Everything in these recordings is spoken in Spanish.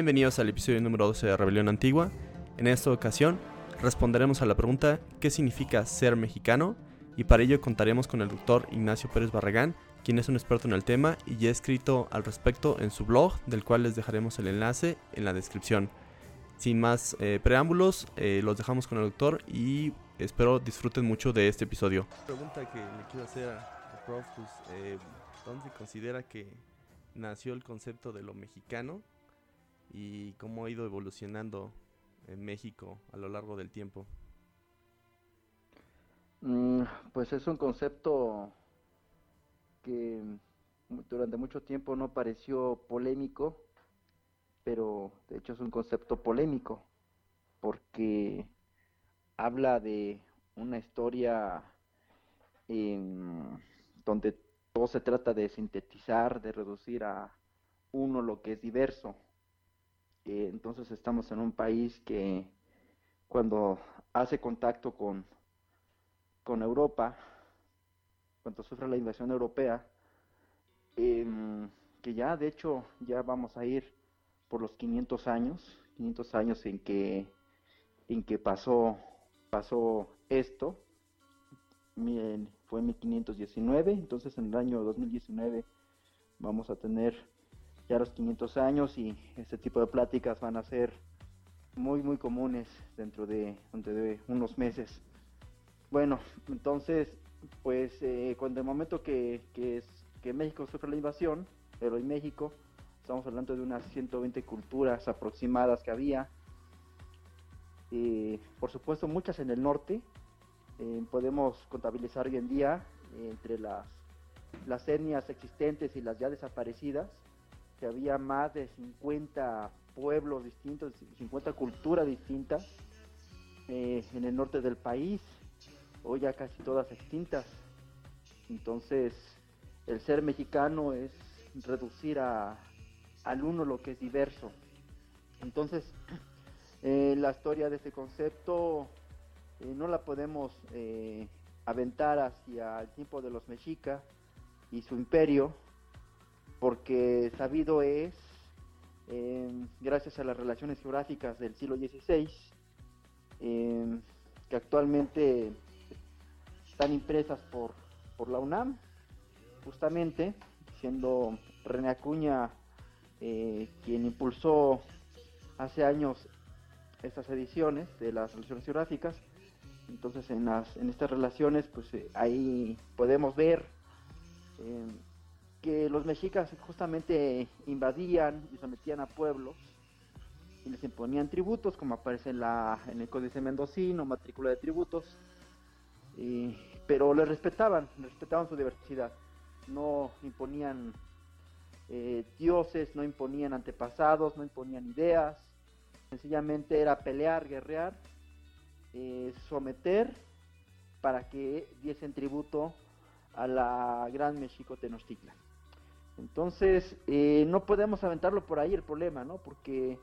Bienvenidos al episodio número 12 de Rebelión Antigua. En esta ocasión responderemos a la pregunta ¿qué significa ser mexicano? Y para ello contaremos con el doctor Ignacio Pérez Barragán, quien es un experto en el tema y ya ha escrito al respecto en su blog, del cual les dejaremos el enlace en la descripción. Sin más eh, preámbulos, eh, los dejamos con el doctor y espero disfruten mucho de este episodio. Pregunta que le quiero hacer al prof, pues, eh, ¿dónde considera que nació el concepto de lo mexicano? Y cómo ha ido evolucionando en México a lo largo del tiempo. Mm, pues es un concepto que durante mucho tiempo no pareció polémico, pero de hecho es un concepto polémico porque habla de una historia donde todo se trata de sintetizar, de reducir a uno lo que es diverso entonces estamos en un país que cuando hace contacto con, con Europa, cuando sufre la invasión europea, em, que ya de hecho ya vamos a ir por los 500 años, 500 años en que, en que pasó, pasó esto, fue en 1519, entonces en el año 2019 vamos a tener ya los 500 años y este tipo de pláticas van a ser muy muy comunes dentro de, de unos meses. Bueno, entonces, pues eh, cuando el momento que, que, que México sufre la invasión, pero en México, estamos hablando de unas 120 culturas aproximadas que había, eh, por supuesto muchas en el norte, eh, podemos contabilizar hoy en día entre las, las etnias existentes y las ya desaparecidas, que había más de 50 pueblos distintos, 50 culturas distintas eh, en el norte del país, hoy ya casi todas extintas. Entonces, el ser mexicano es reducir a, al uno lo que es diverso. Entonces, eh, la historia de este concepto eh, no la podemos aventar hacia el tiempo de los mexicas y su imperio, porque sabido es, em, gracias a las relaciones geográficas del siglo XVI, em, que actualmente están impresas por, por la UNAM, justamente, siendo René Acuña eh, quien impulsó hace años estas ediciones de las relaciones geográficas. Entonces en, las, en estas relaciones pues eh, ahí podemos ver em, que los mexicas justamente invadían y sometían a pueblos y les imponían tributos, como aparece en, la, en el Códice Mendocino, matrícula de tributos, pero le respetaban, respetaban su diversidad, no imponían eh, dioses, no imponían antepasados, no imponían ideas, sencillamente era pelear, guerrear, eh, someter para que diesen tributo a la gran México Tenochtitlan. Entonces, eh, no podemos aventarlo por ahí el problema, ¿no? Porque,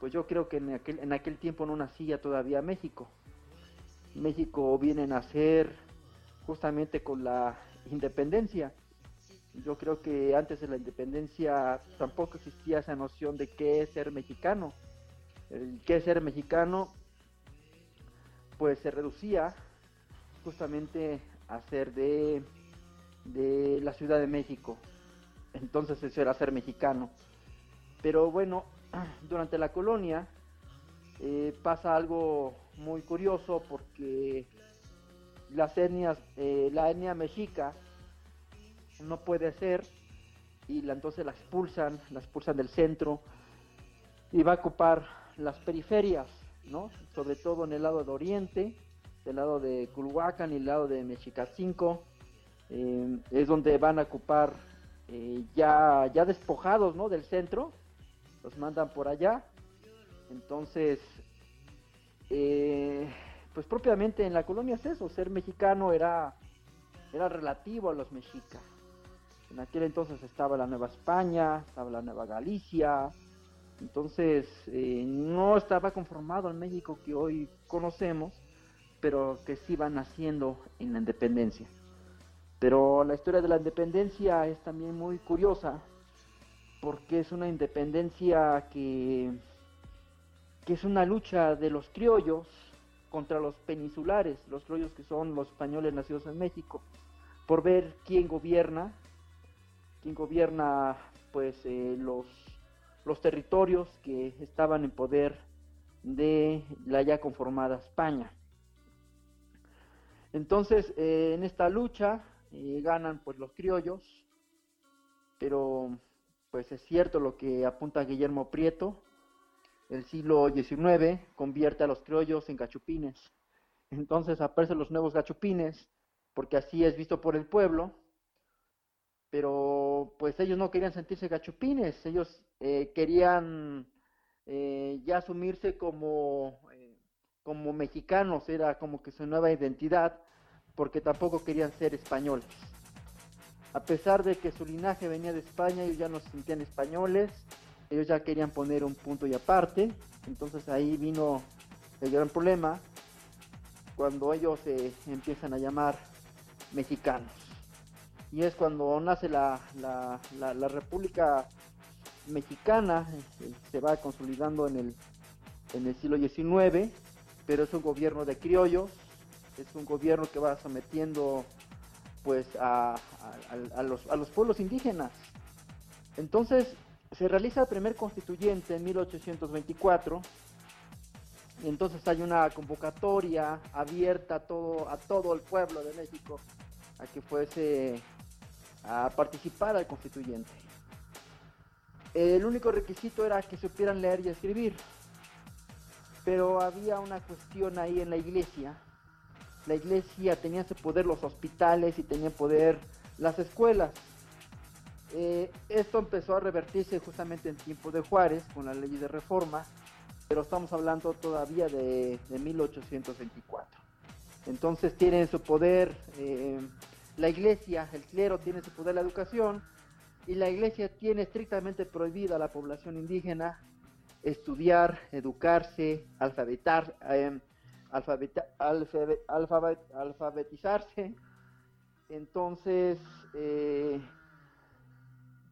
pues yo creo que en aquel, en aquel tiempo no nacía todavía México. México viene a nacer justamente con la independencia. Yo creo que antes de la independencia tampoco existía esa noción de qué es ser mexicano. El qué es ser mexicano, pues se reducía justamente a ser de, de la Ciudad de México, entonces eso era ser mexicano. Pero bueno, durante la colonia eh, pasa algo muy curioso porque las etnias, eh, la etnia mexica no puede ser y entonces la expulsan, la expulsan del centro y va a ocupar las periferias, ¿no? Sobre todo en el lado de Oriente, del lado de Culhuacán y el lado de Mexicacinco, eh, es donde van a ocupar eh, ya, ya despojados, ¿no? Del centro, los mandan por allá. Entonces, eh, pues propiamente en la colonia es eso, ser mexicano era, era relativo a los mexicas. En aquel entonces estaba la Nueva España, estaba la Nueva Galicia, entonces eh, no estaba conformado el México que hoy conocemos, pero que sí va naciendo en la independencia. Pero la historia de la independencia es también muy curiosa, porque es una independencia que, que es una lucha de los criollos contra los peninsulares, los criollos que son los españoles nacidos en México, por ver quién gobierna, quién gobierna pues eh, los, los territorios que estaban en poder de la ya conformada España. Entonces, eh, en esta lucha eh, ganan pues los criollos, pero pues es cierto lo que apunta Guillermo Prieto, el siglo XIX convierte a los criollos en gachupines. Entonces aparecen los nuevos gachupines, porque así es visto por el pueblo, pero pues ellos no querían sentirse gachupines, ellos eh, querían eh, ya asumirse como, eh, como mexicanos, era como que su nueva identidad, porque tampoco querían ser españoles. A pesar de que su linaje venía de España, ellos ya no se sentían españoles, ellos ya querían poner un punto y aparte, entonces ahí vino el gran problema cuando ellos se empiezan a llamar mexicanos. Y es cuando nace la, la, la, República Mexicana, este, se va consolidando en el, en el siglo XIX, pero es un gobierno de criollos, es un gobierno que va sometiendo pues a, los, a los pueblos indígenas. Entonces se realiza el primer constituyente en 1824 y entonces hay una convocatoria abierta a todo, a todo el pueblo de México a que fuese a participar al constituyente. El único requisito era que supieran leer y escribir, pero había una cuestión ahí en la iglesia la iglesia tenía ese poder los hospitales y tenía poder las escuelas. Eh, esto empezó a revertirse justamente en tiempo de Juárez con la ley de reforma, pero estamos hablando todavía de, 1824. Entonces tiene su poder eh, la iglesia, el clero tiene su poder la educación y la iglesia tiene estrictamente prohibida a la población indígena estudiar, educarse, alfabetar, eh, alfabetizarse. Entonces, eh,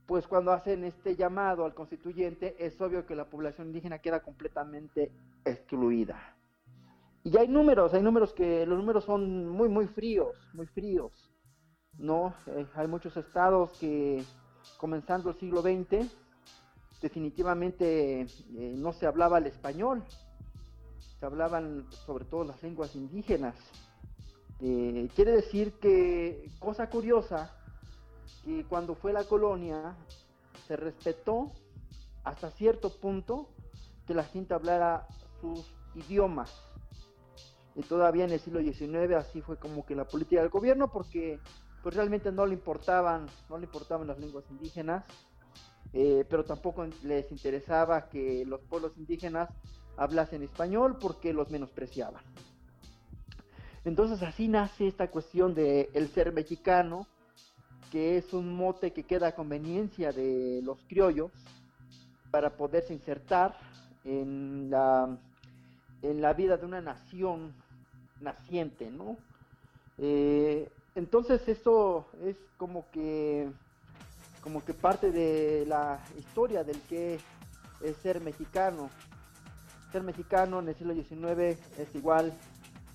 pues cuando hacen este llamado al constituyente, es obvio que la población indígena queda completamente excluida. Y hay números, hay números que los números son muy, muy fríos, muy fríos. ¿no? Eh, hay muchos estados que, comenzando el siglo XX, definitivamente eh, no se hablaba el español se hablaban sobre todo las lenguas indígenas. Eh, quiere decir que, cosa curiosa, que cuando fue la colonia se respetó hasta cierto punto que la gente hablara sus idiomas. Y todavía en el siglo XIX así fue como que la política del gobierno porque pues realmente no le importaban, no le importaban las lenguas indígenas, eh, pero tampoco les interesaba que los pueblos indígenas hablasen español porque los menospreciaban. Entonces así nace esta cuestión de el ser mexicano, que es un mote que queda a conveniencia de los criollos para poderse insertar en la, en la vida de una nación naciente, ¿no? Eh, entonces esto es como que como que parte de la historia del que es ser mexicano ser mexicano en el siglo XIX es igual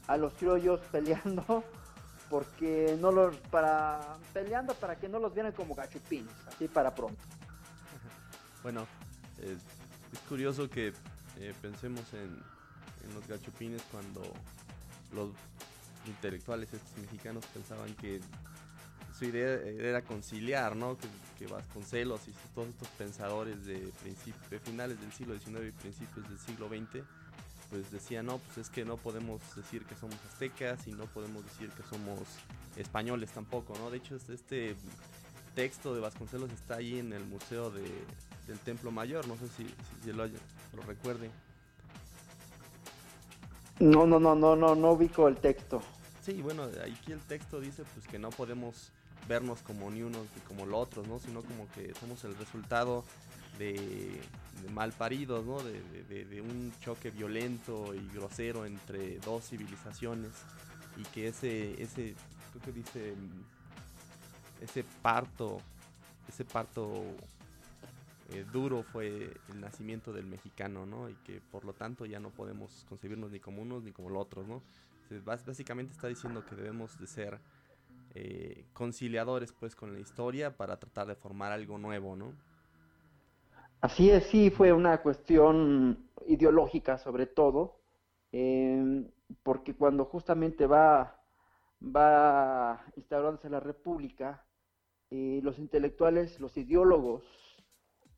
a los criollos peleando porque no los para peleando para que no los vieran como gachupines, así para pronto. Bueno, es curioso que eh, pensemos en, en, los gachupines cuando los intelectuales mexicanos pensaban que su idea era conciliar, ¿no? Que, Vasconcelos y todos estos pensadores de, de finales del siglo XIX y principios del siglo XX, pues decían, no, pues es que no podemos decir que somos aztecas y no podemos decir que somos españoles tampoco, ¿no? De hecho, este texto de Vasconcelos está ahí en el Museo del Templo Mayor, no sé si, si, lo, lo recuerden. No, no, no, no, no, no ubico el texto. Sí, bueno, aquí el texto dice pues que no podemos vernos como ni unos ni como los otros, ¿no? Sino como que somos el resultado de, mal paridos, ¿no? De, un choque violento y grosero entre dos civilizaciones y que ese, ese, creo que dice, ese parto, ese parto eh, duro fue el nacimiento del mexicano, ¿no? Y que por lo tanto ya no podemos concebirnos ni como unos ni como los otros, ¿no? básicamente está diciendo que debemos de ser eh, conciliadores pues con la historia para tratar de formar algo nuevo, ¿no? Así es, sí, fue una cuestión ideológica sobre todo, em, porque cuando justamente va, va instaurándose la república, eh, los intelectuales, los ideólogos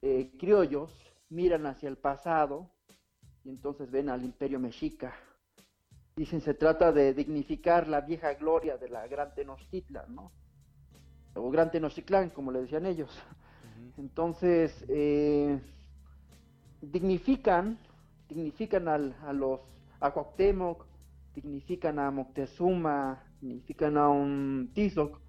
eh, criollos miran hacia el pasado y entonces ven al imperio mexica Dicen, se trata de dignificar la vieja gloria de la Gran Tenochtitlan, ¿no? O Gran Tenochtitlán, como le decían ellos. Entonces, eh, dignifican, dignifican al, a los, a Cuauhtémoc, dignifican a Moctezuma, dignifican a un Tizoc,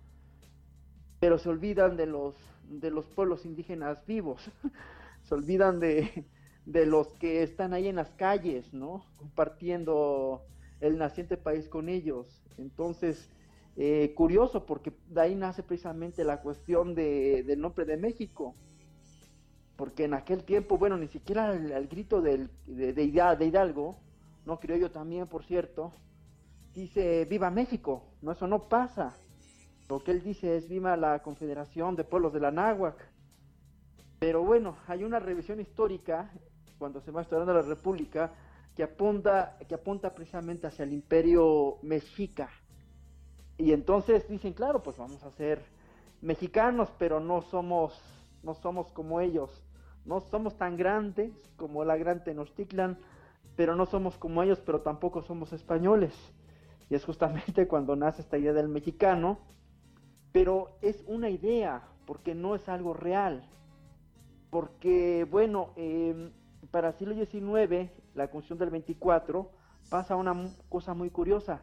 pero se olvidan de los, de los pueblos indígenas vivos, se olvidan de, de los que están ahí en las calles, ¿no? Compartiendo el naciente país con ellos. Entonces, eh, curioso, porque de ahí nace precisamente la cuestión de, del nombre de México. Porque en aquel tiempo, bueno, ni siquiera el, grito de, de, Hidalgo, no creo yo también, por cierto, dice viva México. No, eso no pasa. Lo que él dice es viva la Confederación de Pueblos de la Náhuac. Pero bueno, hay una revisión histórica, cuando se va estudiando la República, que apunta, que apunta precisamente hacia el imperio mexica. Y entonces dicen, claro, pues vamos a ser mexicanos, pero no somos, no somos como ellos. No somos tan grandes como la gran Tenochtitlan, pero no somos como ellos, pero tampoco somos españoles. Y es justamente cuando nace esta idea del mexicano, pero es una idea, porque no es algo real. Porque, bueno, eh, para siglo XIX, la Constitución del 24, pasa una cosa muy curiosa.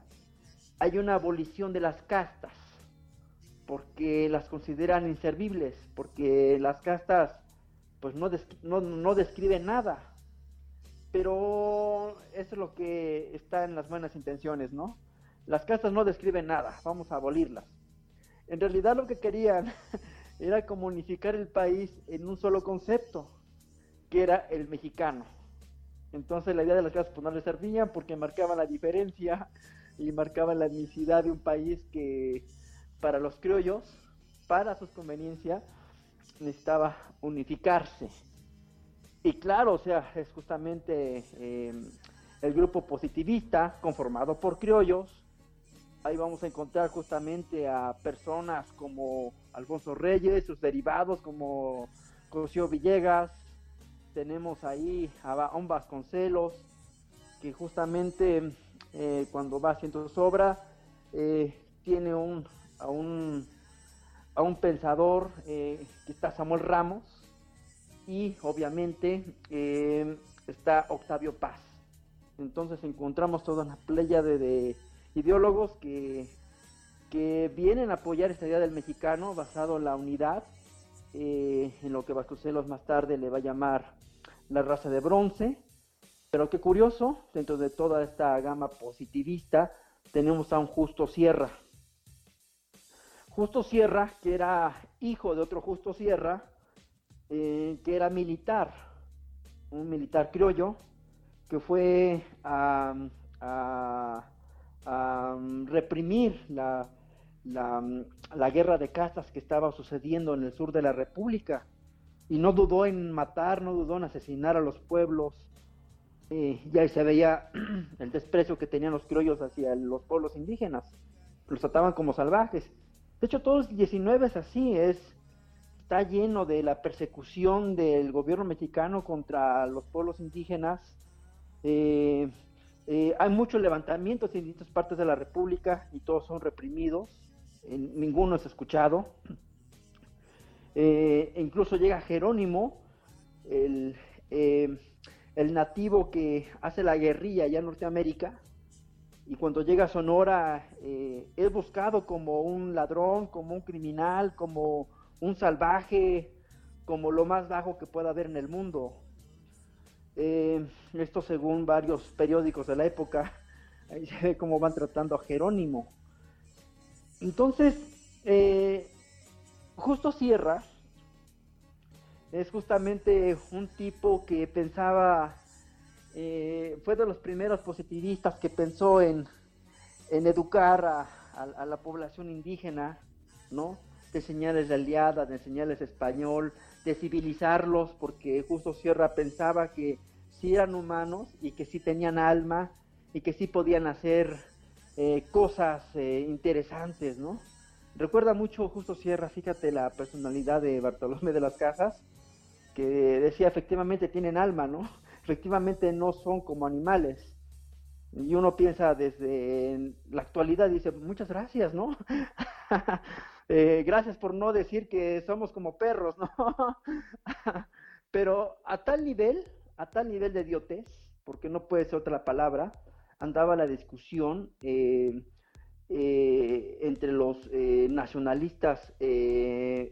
Hay una abolición de las castas, porque las consideran inservibles, porque las castas pues no, no, describen nada. Pero eso es lo que está en las buenas intenciones, ¿no? Las castas no describen nada, vamos a abolirlas. En realidad lo que querían era comunicar el país en un solo concepto, que era el mexicano. Entonces la idea de las casas pues no le servían porque marcaban la diferencia y marcaban la etnicidad de un país que para los criollos, para sus conveniencias, necesitaba unificarse. Y claro, o sea, es justamente em, el grupo positivista conformado por criollos. Ahí vamos a encontrar justamente a personas como Alfonso Reyes, sus derivados como Cosío Villegas, tenemos ahí a un Vasconcelos, que justamente eh, cuando va haciendo su obra eh, tiene un, a, un, a un pensador eh, que está Samuel Ramos y obviamente está Octavio Paz. Entonces encontramos toda una playa de, ideólogos que, que vienen a apoyar esta idea del mexicano basado en la unidad, en lo que Vasconcelos más tarde le va a llamar la raza de bronce. Pero qué curioso, dentro de toda esta gama positivista, tenemos a un Justo Sierra. Justo Sierra, que era hijo de otro Justo Sierra, eh, que era militar, un militar criollo, que fue a, reprimir la, la, guerra de castas que estaba sucediendo en el sur de la República y no dudó en matar, no dudó en asesinar a los pueblos. Eh, ya se veía el desprecio que tenían los criollos hacia los pueblos indígenas. Los trataban como salvajes. De hecho, todo el 19 es así, es, está lleno de la persecución del gobierno mexicano contra los pueblos indígenas. Eh, eh, hay muchos levantamientos en distintas partes de la República y todos son reprimidos, ninguno es escuchado. Eh, incluso llega Jerónimo, el, el nativo que hace la guerrilla allá en Norteamérica, y cuando llega a Sonora eh, es buscado como un ladrón, como un criminal, como un salvaje, como lo más bajo que pueda haber en el mundo. Eh, esto según varios periódicos de la época, ahí se ve cómo van tratando a Jerónimo. Entonces, eh, Justo Sierra es justamente un tipo que pensaba eh, fue de los primeros positivistas que pensó en, educar a, la población indígena, ¿no? De señales de aliada, de señales español, de civilizarlos, porque Justo Sierra pensaba que sí eran humanos y que sí tenían alma y que sí podían hacer eh, cosas eh, interesantes, ¿no? Recuerda mucho Justo Sierra, fíjate la personalidad de Bartolomé de las Casas, que decía efectivamente tienen alma, ¿no? efectivamente no son como animales. Y uno piensa desde la actualidad, dice, muchas gracias, ¿no? Eh, gracias por no decir que somos como perros, ¿no? Pero a tal nivel, a tal nivel de idiotez, porque no puede ser otra palabra, andaba la discusión eh, eh, entre los nacionalistas em,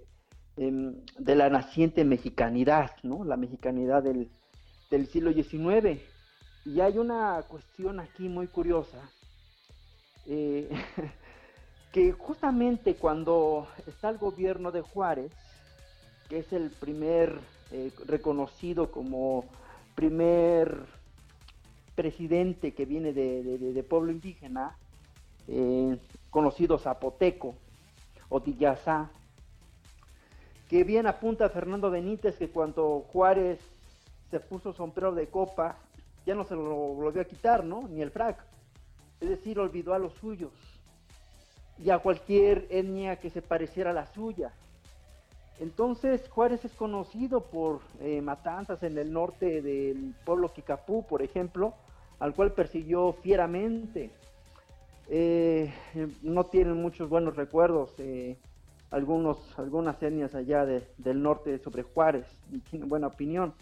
de la naciente mexicanidad, ¿no? La mexicanidad del, del siglo XIX. Y hay una cuestión aquí muy curiosa, eh, que justamente cuando está el gobierno de Juárez, que es el primer eh, reconocido como primer presidente que viene de, pueblo indígena, eh, conocido zapoteco o Tillazá, que bien apunta a Fernando Benítez que cuando Juárez se puso sombrero de copa, ya no se lo volvió a quitar, ¿no? Ni el frac. Es decir, olvidó a los suyos y a cualquier etnia que se pareciera a la suya. Entonces Juárez es conocido por eh, matanzas en el norte del pueblo Kikapú, por ejemplo, al cual persiguió fieramente. Eh, no tienen muchos buenos recuerdos eh, algunos, algunas etnias allá del norte sobre Juárez, y tienen buena opinión.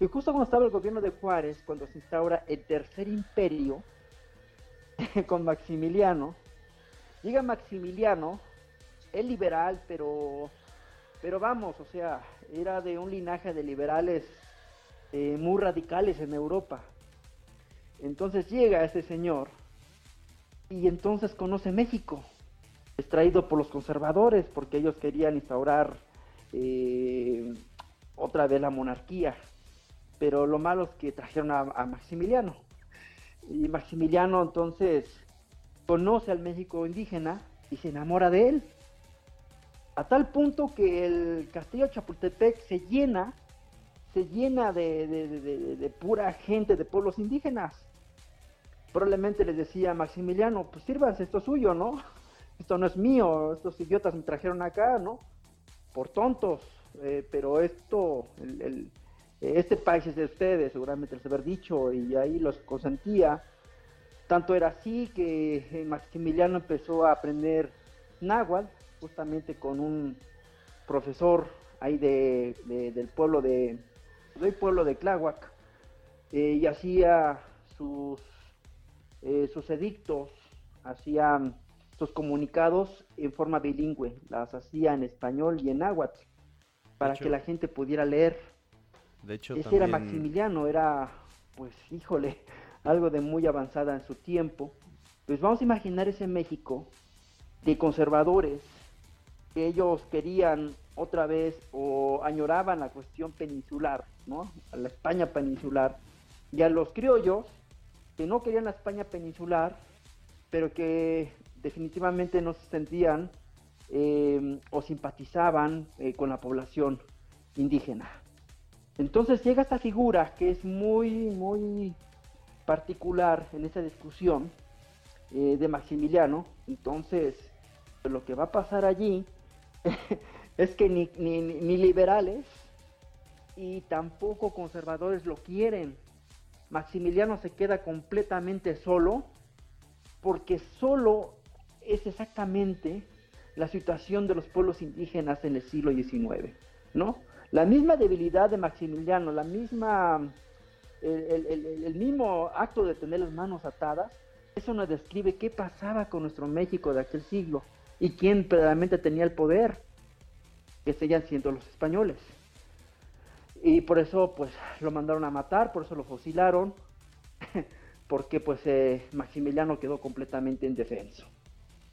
Y justo cuando estaba el gobierno de Juárez, cuando se instaura el tercer imperio con Maximiliano, llega Maximiliano, es liberal, pero, pero vamos, o sea, era de un linaje de liberales eh, muy radicales en Europa. Entonces llega ese señor y entonces conoce México, extraído por los conservadores, porque ellos querían instaurar eh, otra vez la monarquía pero lo malo es que trajeron a, Maximiliano. Y Maximiliano entonces conoce al México indígena y se enamora de él. A tal punto que el castillo Chapultepec se llena, se llena de, pura gente de pueblos indígenas. Probablemente les decía Maximiliano, pues sírvanse, esto es suyo, ¿no? Esto no es mío, estos idiotas me trajeron acá, ¿no? Por tontos, eh, pero esto, el este país es de ustedes, seguramente les haber dicho, y ahí los consentía. Tanto era así que eh, Maximiliano empezó a aprender náhuatl, justamente con un profesor ahí de, del pueblo de, del pueblo de Tláhuac, eh, y hacía sus, eh, sus edictos, hacía sus comunicados en forma bilingüe, las hacía en español y en náhuatl, para que la gente pudiera leer ese era Maximiliano, era, pues, híjole, algo de muy avanzada en su tiempo. Pues vamos a imaginar ese México de conservadores que ellos querían otra vez o añoraban la cuestión peninsular, ¿no? A la España peninsular. Y a los criollos que no querían la España peninsular, pero que definitivamente no se sentían eh, o simpatizaban eh, con la población indígena. Entonces llega esta figura que es muy, muy particular en esa discusión eh, de Maximiliano. Entonces lo que va a pasar allí es que ni, ni, ni liberales y tampoco conservadores lo quieren. Maximiliano se queda completamente solo porque solo es exactamente la situación de los pueblos indígenas en el siglo XIX, ¿no? La misma debilidad de Maximiliano, la misma, el, mismo acto de tener las manos atadas, eso nos describe qué pasaba con nuestro México de aquel siglo y quién realmente tenía el poder, que seguían siendo los españoles. Y por eso pues lo mandaron a matar, por eso lo fusilaron, porque pues eh, Maximiliano quedó completamente indefenso.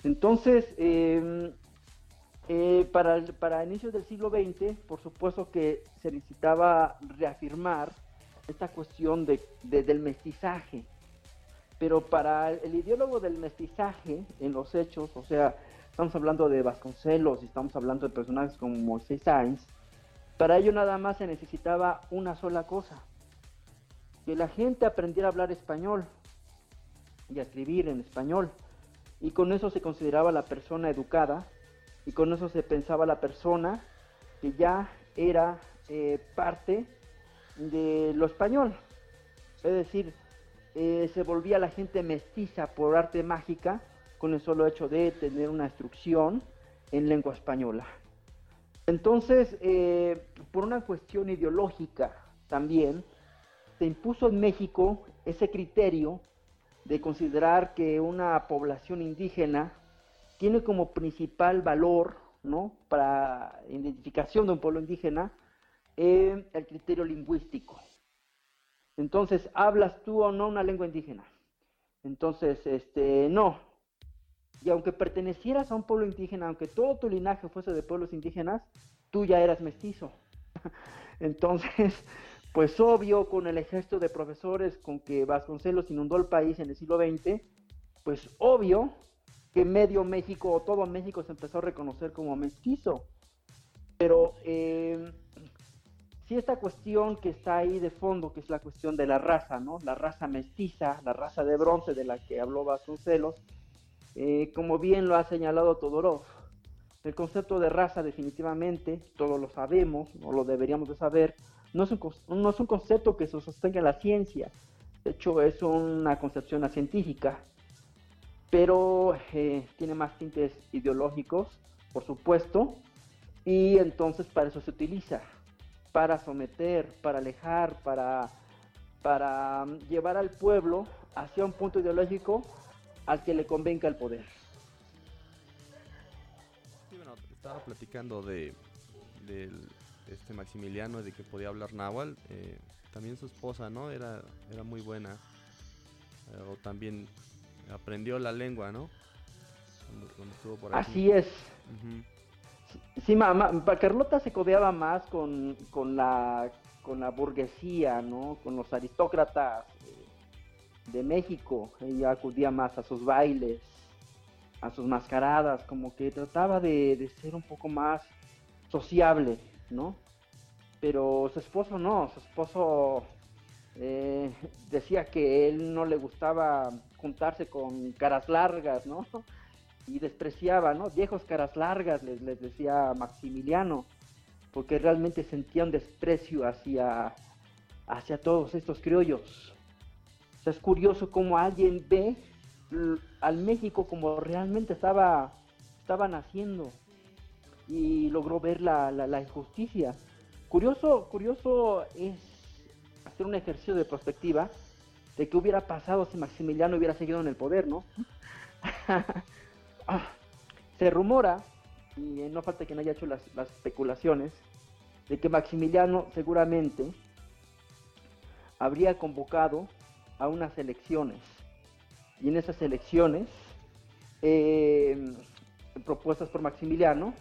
Entonces, em, eh, para, para inicios del siglo XX, por supuesto que se necesitaba reafirmar esta cuestión de, del mestizaje. Pero para el ideólogo del mestizaje en los hechos, o sea, estamos hablando de Vasconcelos y estamos hablando de personajes como Moisés Sainz, para ello nada más se necesitaba una sola cosa, que la gente aprendiera a hablar español y a escribir en español. Y con eso se consideraba la persona educada y con eso se pensaba la persona que ya era eh, parte de lo español. Es decir, eh, se volvía la gente mestiza por arte mágica con el solo hecho de tener una instrucción en lengua española. Entonces, eh, por una cuestión ideológica también, se impuso en México ese criterio de considerar que una población indígena tiene como principal valor, ¿no? Para identificación de un pueblo indígena, eh, el criterio lingüístico. Entonces, ¿hablas tú o no una lengua indígena? Entonces, este, no. Y aunque pertenecieras a un pueblo indígena, aunque todo tu linaje fuese de pueblos indígenas, tú ya eras mestizo. Entonces, pues obvio, con el ejército de profesores con que Vasconcelos inundó el país en el siglo XX, pues obvio que medio México o todo México se empezó a reconocer como mestizo. Pero eh, sí esta cuestión que está ahí de fondo, que es la cuestión de la raza, ¿no? La raza mestiza, la raza de bronce de la que habló Vasconcelos, eh, como bien lo ha señalado Todorov. El concepto de raza definitivamente, todos lo sabemos, o lo deberíamos de saber, no es un, no es un concepto que se sostenga en la ciencia, de hecho es una concepción científica, pero eh, tiene más tintes ideológicos, por supuesto, y entonces para eso se utiliza, para someter, para alejar, para, para um, llevar al pueblo hacia un punto ideológico al que le convenga el poder. Sí, bueno, estaba platicando de, este Maximiliano de que podía hablar náhuatl. Eh, también su esposa, ¿no? Era, era muy buena. Eh, o también aprendió la lengua, ¿no? Así es. Sí, mamá, Carlota se codeaba más con, con, la, con la burguesía, ¿no? Con los aristócratas de México. Ella acudía más a sus bailes, a sus mascaradas, como que trataba de, de ser un poco más sociable, ¿no? Pero su esposo no, su esposo eh, decía que él no le gustaba juntarse con caras largas, ¿no? Y despreciaba, ¿no? Viejos caras largas, les, les decía Maximiliano, porque realmente sentía un desprecio hacia, hacia todos estos criollos. Es curioso cómo alguien ve al México como realmente estaba, estaba naciendo y logró ver la, la, la injusticia. Curioso, curioso es hacer un ejercicio de perspectiva de qué hubiera pasado si Maximiliano hubiera seguido en el poder, ¿no? Se rumora, y no falta quien haya hecho las, especulaciones, de que Maximiliano seguramente habría convocado a unas elecciones. Y en esas elecciones, eh, propuestas por Maximiliano,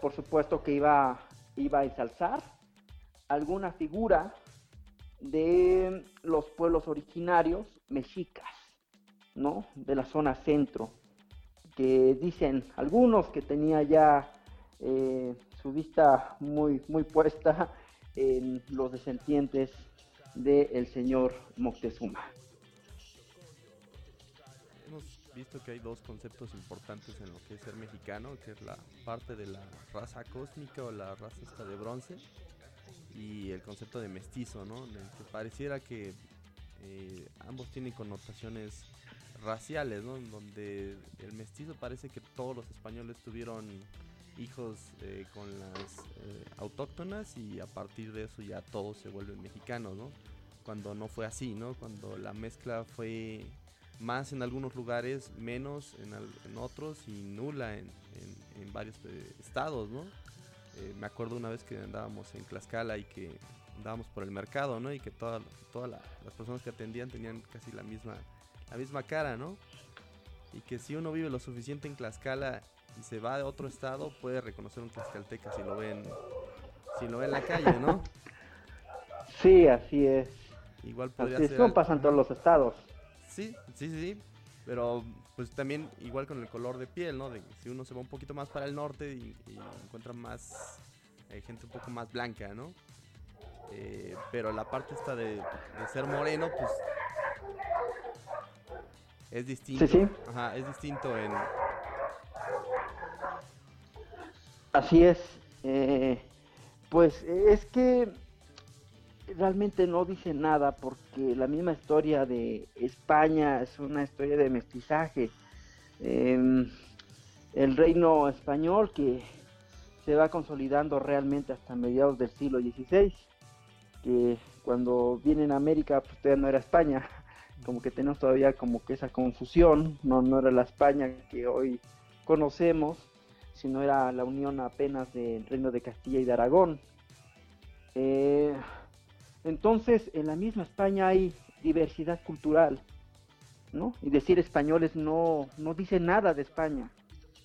por supuesto que iba, iba a ensalzar alguna figura de los pueblos originarios mexicas, ¿no? De la zona centro, que dicen algunos que tenía ya eh, su vista muy, muy puesta en los descendientes del señor Moctezuma. hemos visto que hay dos conceptos importantes en lo que es ser mexicano, que es la parte de la raza cósmica o la raza esta de bronce y el concepto de mestizo, ¿no? Que pareciera que eh, ambos tienen connotaciones raciales, ¿no? Donde el mestizo parece que todos los españoles tuvieron hijos eh, con las eh, autóctonas y a partir de eso ya todos se vuelven mexicanos, ¿no? Cuando no fue así, ¿no? Cuando la mezcla fue más en algunos lugares, menos en, otros y nula en, varios eh, estados, ¿no? me acuerdo una vez que andábamos en Tlaxcala y que andábamos por el mercado, ¿no? Y que todas todas las personas que atendían tenían casi la misma, la misma cara, ¿no? Y que si uno vive lo suficiente en Tlaxcala y se va de otro estado, puede reconocer un tlaxcalteca si lo ven, si lo ve en la calle, ¿no? Sí, así es. Igual podría así ser. pasan todos los estados. Sí, sí, sí. Pero pues también igual con el color de piel, ¿no? De, si uno se va un poquito más para el norte y, encuentra más eh, gente un poco más blanca, ¿no? Eh, pero la parte esta de, ser moreno, pues es distinto. Sí, sí. Ajá, es distinto en, Así es. Eh, pues es que realmente no dice nada porque la misma historia de España es una historia de mestizaje. Em, el reino español que se va consolidando realmente hasta mediados del siglo XVI, que cuando viene a América pues todavía no era España, como que tenemos todavía como que esa confusión, no, no era la España que hoy conocemos sino era la unión apenas del reino de Castilla y de Aragón. Eh, entonces, en la misma España hay diversidad cultural, ¿no? Y decir españoles no, no dice nada de España,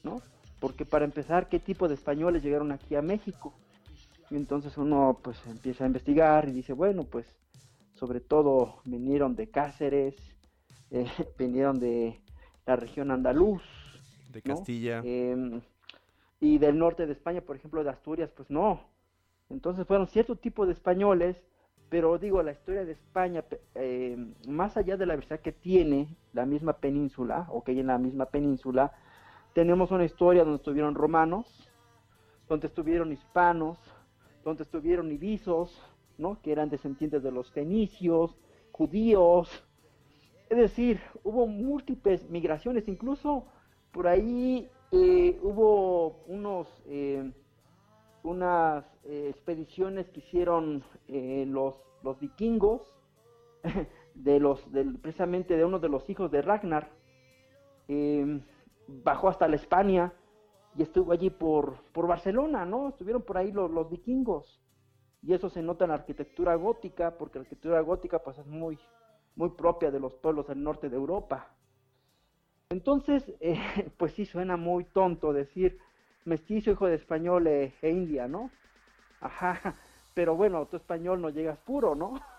¿no? Porque para empezar, ¿qué tipo de españoles llegaron aquí a México? Y entonces uno pues empieza a investigar y dice, bueno, pues sobre todo vinieron de Cáceres, eh, vinieron de la región andaluz. De Castilla. Em, y del norte de España, por ejemplo, de Asturias, pues no. Entonces fueron cierto tipo de españoles, pero digo, la historia de España, eh, más allá de la diversidad que tiene la misma península, o que hay en la misma península, tenemos una historia donde estuvieron romanos, donde estuvieron hispanos, donde estuvieron ibizos, ¿no? que eran descendientes de los fenicios, judíos. Es decir, hubo múltiples migraciones, incluso por ahí eh, hubo unos, eh, unas eh, expediciones que hicieron los, los vikingos, de los, precisamente de uno de los hijos de Ragnar, bajó hasta la España y estuvo allí por, por Barcelona, ¿no? Estuvieron por ahí los, los vikingos. Y eso se nota en la arquitectura gótica, porque la arquitectura gótica pues es muy, muy propia de los pueblos del norte de Europa. Entonces, eh, pues sí suena muy tonto decir mestizo, hijo de español e, e india, ¿no? Ajá, pero bueno, tu español no llegas puro, ¿no?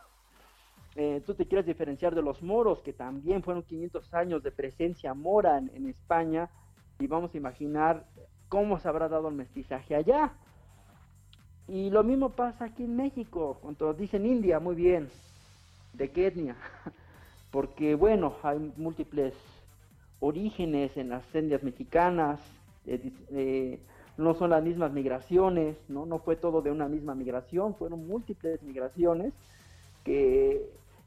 Eh, tú te quieres diferenciar de los moros, que también fueron 500 años de presencia mora en, España, y vamos a imaginar cómo se habrá dado el mestizaje allá. Y lo mismo pasa aquí en México, cuando dicen India, muy bien, ¿de qué etnia? Porque bueno, hay múltiples orígenes en las sendas mexicanas, eh, eh, no son las mismas migraciones, ¿no? no fue todo de una misma migración, fueron múltiples migraciones que,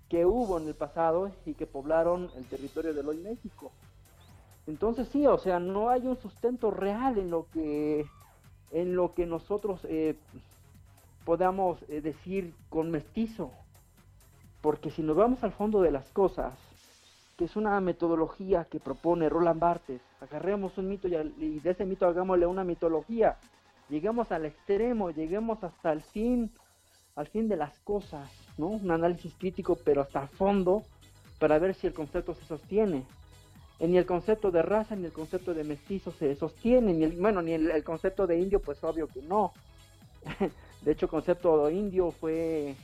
que hubo en el pasado y que poblaron el territorio del hoy México. Entonces sí, o sea, no hay un sustento real en lo que, en lo que nosotros eh, podamos decir con mestizo, porque si nos vamos al fondo de las cosas, que es una metodología que propone Roland Barthes. Agarremos un mito y, de ese mito hagámosle una mitología. Lleguemos al extremo, lleguemos hasta el fin, al fin de las cosas, ¿no? Un análisis crítico, pero hasta el fondo, para ver si el concepto se sostiene. Ni el concepto de raza ni el concepto de mestizo se sostiene, ni el, bueno, ni el, concepto de indio, pues obvio que no. de hecho, el concepto indio fue,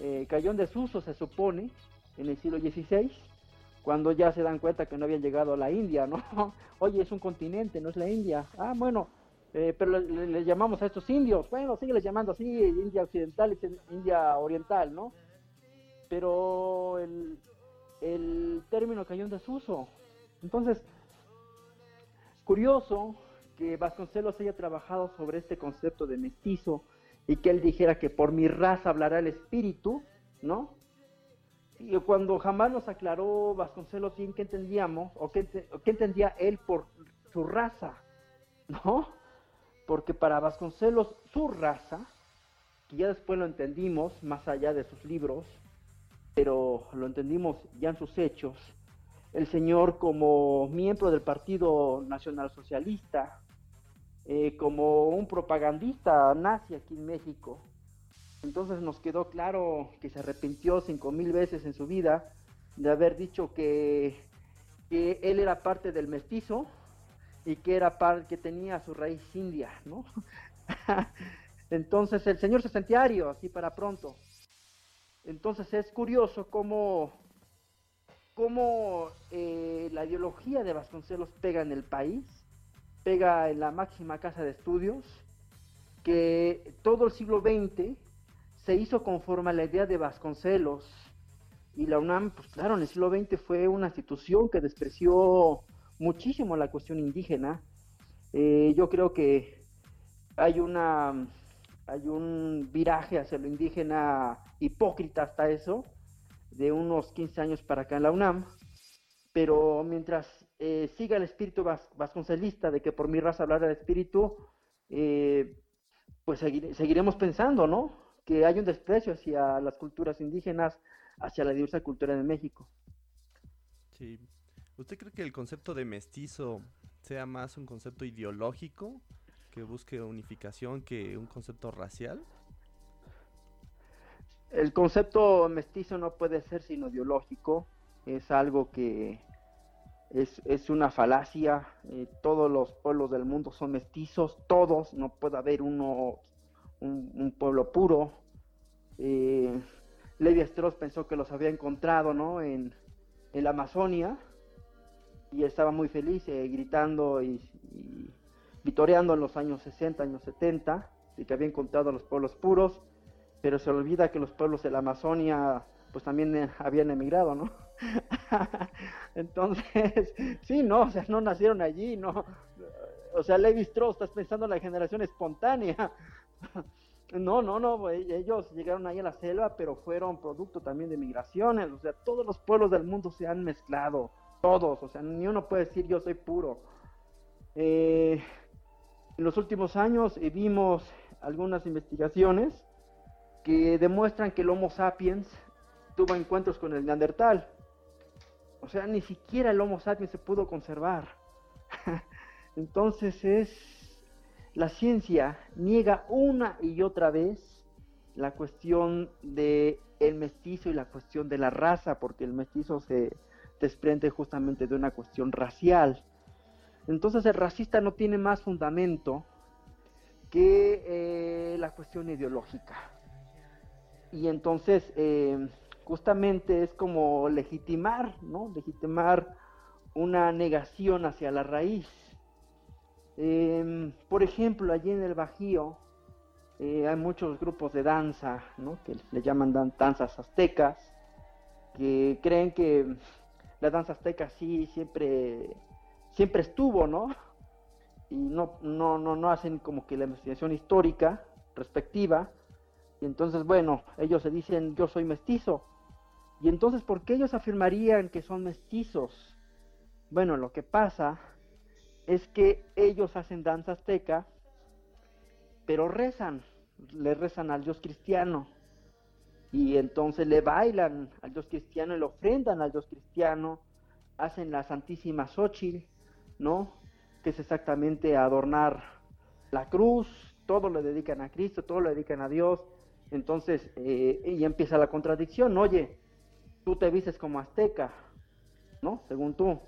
eh, cayó en desuso, se supone, en el siglo XVI cuando ya se dan cuenta que no habían llegado a la India, ¿no? Oye, es un continente, no es la India. Ah, bueno, eh, pero le, llamamos a estos indios. Bueno, sígueles llamando así, India Occidental India Oriental, ¿no? Pero el, el término cayó en desuso. Entonces, curioso que Vasconcelos haya trabajado sobre este concepto de mestizo y que él dijera que por mi raza hablará el espíritu, ¿no? Y cuando jamás nos aclaró Vasconcelos bien qué entendíamos o qué, qué entendía él por su raza, ¿no? Porque para Vasconcelos su raza, que ya después lo entendimos más allá de sus libros, pero lo entendimos ya en sus hechos, el señor como miembro del Partido Nacional Socialista, eh, como un propagandista nazi aquí en México. Entonces nos quedó claro que se arrepintió cinco mil veces en su vida de haber dicho que, que él era parte del mestizo y que era parte que tenía su raíz india, ¿no? Entonces el señor se sentía ario, así para pronto. Entonces es curioso cómo, cómo eh, la ideología de Vasconcelos pega en el país, pega en la máxima casa de estudios, que todo el siglo XX se hizo conforme a la idea de Vasconcelos. Y la UNAM, pues claro, en el siglo XX fue una institución que despreció muchísimo la cuestión indígena. Eh, yo creo que hay una hay un viraje hacia lo indígena hipócrita hasta eso, de unos 15 años para acá en la UNAM, pero mientras eh, siga el espíritu vasconcelista de que por mi raza hablar el espíritu, eh, pues seguiremos pensando, ¿no? Que hay un desprecio hacia las culturas indígenas, hacia la diversa cultura de México. Sí. ¿Usted cree que el concepto de mestizo sea más un concepto ideológico que busque unificación que un concepto racial? El concepto mestizo no puede ser sino ideológico, es algo que es, una falacia, eh, todos los pueblos del mundo son mestizos, todos, no puede haber uno, un, pueblo puro. Eh, Levi Strauss pensó que los había encontrado ¿no? en, la Amazonia y estaba muy feliz eh, gritando y vitoreando en los años 60, años 70, y que había encontrado a los pueblos puros, pero se olvida que los pueblos de la Amazonia pues también eh, habían emigrado, ¿no? Entonces, sí, no, o sea, no nacieron allí, no. O sea, Levi Strauss, estás pensando en la generación espontánea. No, no, no, ellos llegaron ahí a la selva, pero fueron producto también de migraciones, o sea, todos los pueblos del mundo se han mezclado, todos, o sea, ni uno puede decir yo soy puro. Eh, en los últimos años eh, vimos algunas investigaciones que demuestran que el Homo sapiens tuvo encuentros con el Neandertal. O sea, ni siquiera el Homo sapiens se pudo conservar. Entonces es la ciencia niega una y otra vez la cuestión de el mestizo y la cuestión de la raza, porque el mestizo se desprende justamente de una cuestión racial. Entonces el racista no tiene más fundamento que eh, la cuestión ideológica. Y entonces eh, justamente es como legitimar, ¿no? Legitimar una negación hacia la raíz. Em, por ejemplo, allí en el Bajío eh, hay muchos grupos de danza, ¿no? Que le llaman danzas aztecas, que creen que la danza azteca sí siempre siempre estuvo, ¿no? Y no, no, no, no hacen como que la investigación histórica respectiva. Y entonces, bueno, ellos se dicen, yo soy mestizo. Y entonces, ¿por qué ellos afirmarían que son mestizos? Bueno, lo que pasa es que ellos hacen danza azteca, pero rezan, le rezan al Dios cristiano. Y entonces le bailan al Dios cristiano y le ofrendan al Dios cristiano, hacen la Santísima Xochitl, ¿no? Que es exactamente adornar la cruz, todo lo dedican a Cristo, todo lo dedican a Dios. Entonces, eh, y empieza la contradicción, oye, tú te vistes como azteca, ¿no? Según tú.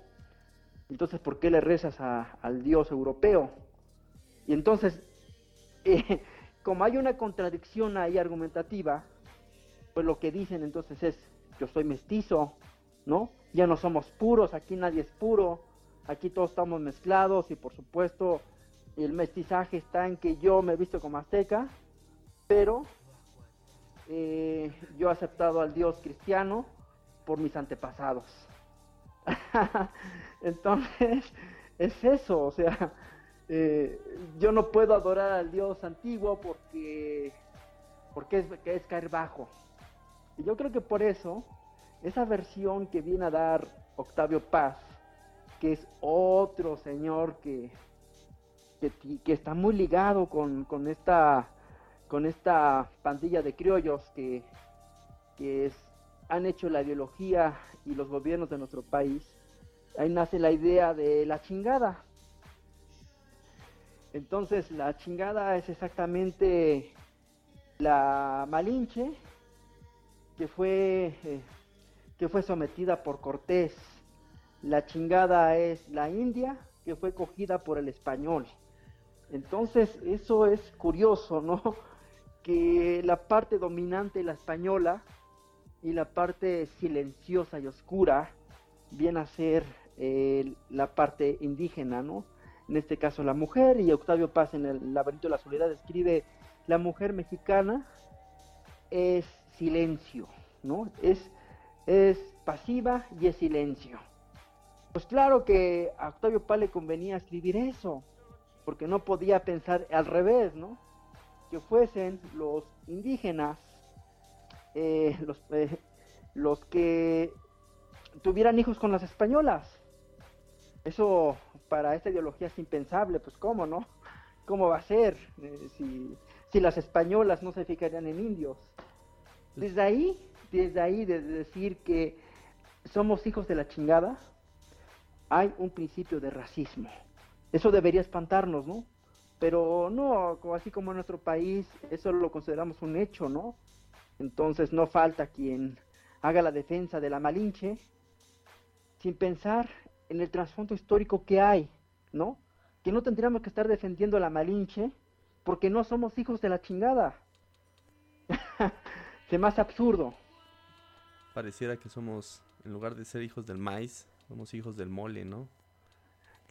Entonces, ¿por qué le rezas al Dios europeo? Y entonces, eh, como hay una contradicción ahí argumentativa, pues lo que dicen entonces es, yo soy mestizo, ¿no? Ya no somos puros, aquí nadie es puro, Aquí todos estamos mezclados y por supuesto el mestizaje está en que yo me he visto como azteca, pero eh, yo he aceptado al Dios cristiano por mis antepasados. Entonces, es eso, o sea, eh, yo no puedo adorar al Dios antiguo porque, porque es, que es caer bajo. Y yo creo que por eso, esa versión que viene a dar Octavio Paz, que es otro señor que, que, está muy ligado con, con, esta, con esta pandilla de criollos que, que es, han hecho la ideología y los gobiernos de nuestro país, ahí nace la idea de la chingada. Entonces la chingada es exactamente la Malinche que fue, eh, que fue sometida por Cortés. La chingada es la India que fue cogida por el español. Entonces eso es curioso, ¿no? Que la parte dominante, la española, y la parte silenciosa y oscura viene a ser eh, la parte indígena, ¿no? En este caso la mujer, y Octavio Paz en el laberinto de la soledad escribe, la mujer mexicana es silencio, ¿no? Es, es pasiva y es silencio. Pues claro que a Octavio Paz le convenía escribir eso, porque no podía pensar al revés, ¿no? Que fuesen los indígenas, eh, los, eh, los que tuvieran hijos con las españolas. Eso para esta ideología es impensable, pues cómo, ¿no? ¿Cómo va a ser eh, si, si las españolas no se fijarían en indios? Desde ahí, desde ahí, de decir que somos hijos de la chingada, hay un principio de racismo. Eso debería espantarnos, ¿no? Pero no, así como en nuestro país, eso lo consideramos un hecho, ¿no? Entonces no falta quien haga la defensa de la Malinche sin pensar en el trasfondo histórico que hay, ¿no? Que no tendríamos que estar defendiendo a la Malinche porque no somos hijos de la chingada. Se más absurdo. Pareciera que somos, en lugar de ser hijos del maíz, somos hijos del mole, ¿no?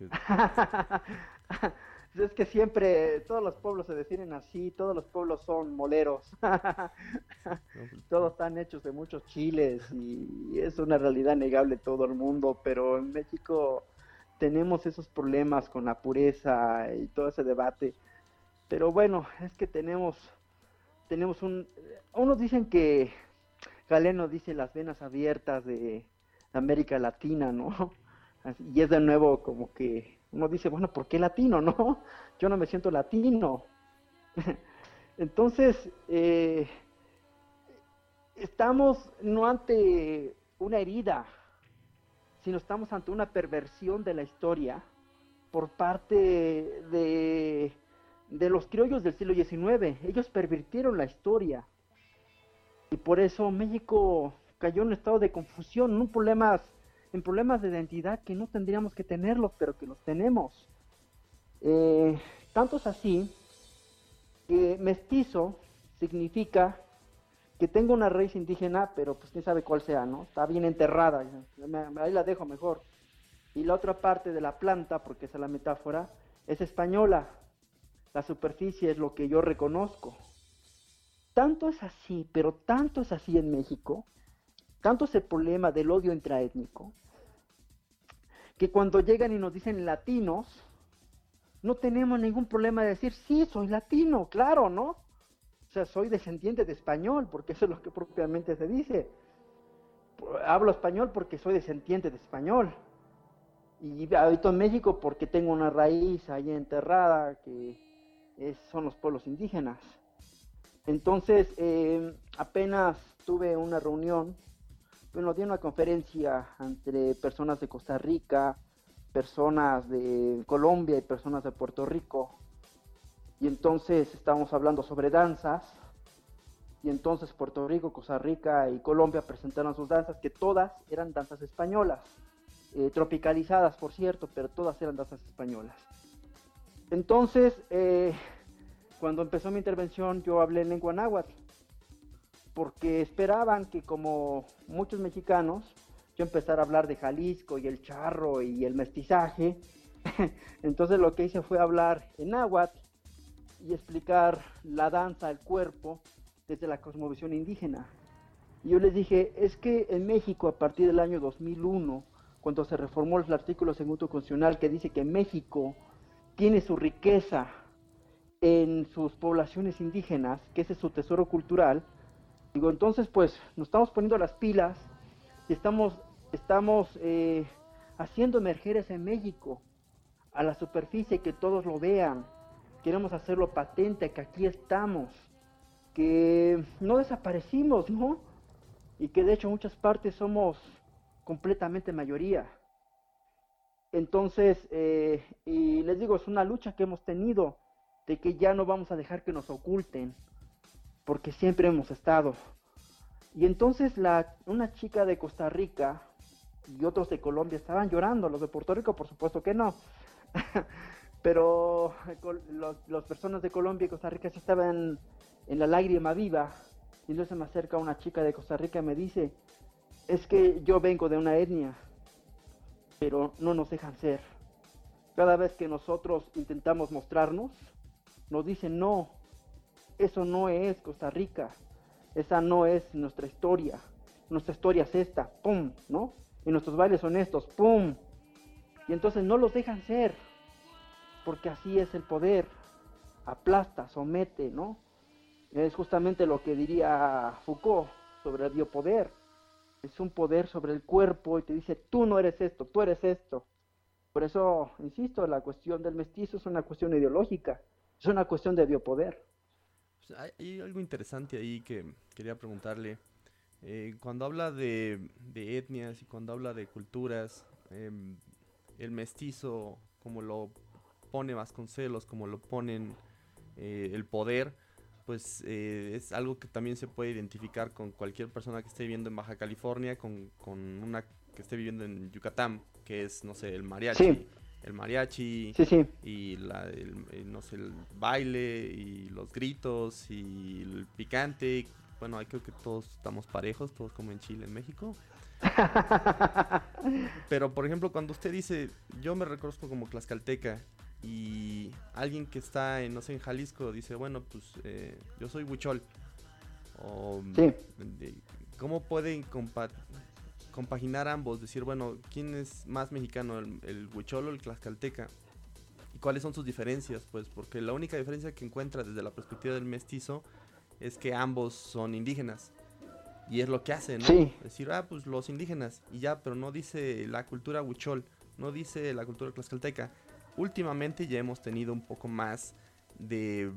es que siempre todos los pueblos se definen así, todos los pueblos son moleros. Pues, todos están hechos de muchos chiles y es una realidad negable todo el mundo, pero en México tenemos esos problemas con la pureza y todo ese debate. Pero bueno, es que tenemos tenemos un unos dicen que Galeno dice las venas abiertas de América Latina, ¿no? Y es de nuevo como que uno dice, bueno, ¿por qué latino, no? Yo no me siento latino. Entonces, eh, estamos no ante una herida, sino estamos ante una perversión de la historia por parte de, de los criollos del siglo XIX. Ellos pervirtieron la historia. Y por eso México cayó en un estado de confusión, en problemas en problemas de identidad que no tendríamos que tenerlos, pero que los tenemos. Eh, tanto es así que mestizo significa que tengo una raíz indígena, pero pues quién sabe cuál sea, ¿no? Está bien enterrada, ahí la dejo mejor. Y la otra parte de la planta, porque esa es la metáfora, es española. La superficie es lo que yo reconozco. Tanto es así, pero tanto es así en México, tanto es el problema del odio intraétnico, que cuando llegan y nos dicen latinos, no tenemos ningún problema de decir, sí, soy latino, claro, ¿no? O sea, soy descendiente de español, porque eso es lo que propiamente se dice. Hablo español porque soy descendiente de español. Y habito en México porque tengo una raíz ahí enterrada, que son los pueblos indígenas. Entonces, eh, apenas tuve una reunión bueno, di una conferencia entre personas de Costa Rica, personas de Colombia y personas de Puerto Rico. Y entonces estábamos hablando sobre danzas. Y entonces Puerto Rico, Costa Rica y Colombia presentaron sus danzas, que todas eran danzas españolas. Eh, tropicalizadas, por cierto, pero todas eran danzas españolas. Entonces, eh, cuando empezó mi intervención, yo hablé en lengua náhuatl porque esperaban que como muchos mexicanos, yo empezara a hablar de Jalisco y el charro y el mestizaje. Entonces lo que hice fue hablar en náhuatl y explicar la danza, el cuerpo, desde la cosmovisión indígena. Y yo les dije, es que en México a partir del año 2001 cuando se reformó el artículo segundo constitucional que dice que México tiene su riqueza en sus poblaciones indígenas, que ese es su tesoro cultural, digo, entonces pues nos estamos poniendo las pilas y estamos, estamos eh, haciendo emerger ese México a la superficie, que todos lo vean, queremos hacerlo patente, que aquí estamos, que no desaparecimos, ¿no? Y que de hecho muchas partes somos completamente mayoría. Entonces, eh, y les digo, es una lucha que hemos tenido de que ya no vamos a dejar que nos oculten, porque siempre hemos estado. Y entonces la, una chica de Costa Rica y otros de Colombia estaban llorando, los de Puerto Rico por supuesto que no, pero las personas de Colombia y Costa Rica sí estaban en la lágrima viva. Y entonces me acerca una chica de Costa Rica y me dice, es que yo vengo de una etnia, pero no nos dejan ser. Cada vez que nosotros intentamos mostrarnos, nos dicen, no, eso no es Costa Rica, esa no es nuestra historia, nuestra historia es esta, ¡pum! ¿No? Y nuestros bailes son estos, ¡pum! Y entonces no los dejan ser, porque así es el poder, aplasta, somete, ¿no? Es justamente lo que diría Foucault sobre el biopoder. Es un poder sobre el cuerpo y te dice, tú no eres esto, tú eres esto. Por eso, insisto, la cuestión del mestizo es una cuestión ideológica, es una cuestión de biopoder. Hay, algo interesante ahí que quería preguntarle. Eh, cuando habla de, etnias y cuando habla de culturas, em, el mestizo, como lo pone Vasconcelos, como lo ponen eh, el poder, pues eh, es algo que también se puede identificar con cualquier persona que esté viviendo en Baja California, con, una que esté viviendo en Yucatán, que es, no sé, el mariachi. El mariachi y la, el, no sé, el baile y los gritos y el picante. Bueno, creo que todos estamos parejos, todos como en Chile, en México. Pero, por ejemplo, cuando usted dice, yo me reconozco como tlaxcalteca y alguien que está, en, no sé, en Jalisco dice, bueno, pues eh, yo soy huichol. O, ¿Cómo pueden compaginar ambos? Decir, bueno, ¿quién es más mexicano, el, el huichol o el tlaxcalteca? ¿Y cuáles son sus diferencias? Pues porque la única diferencia que encuentra desde la perspectiva del mestizo es que ambos son indígenas. Y es lo que hace, ¿no? Decir, ah, pues los indígenas. Y ya, pero no dice la cultura huichol, no dice la cultura tlaxcalteca últimamente ya hemos tenido un poco más de,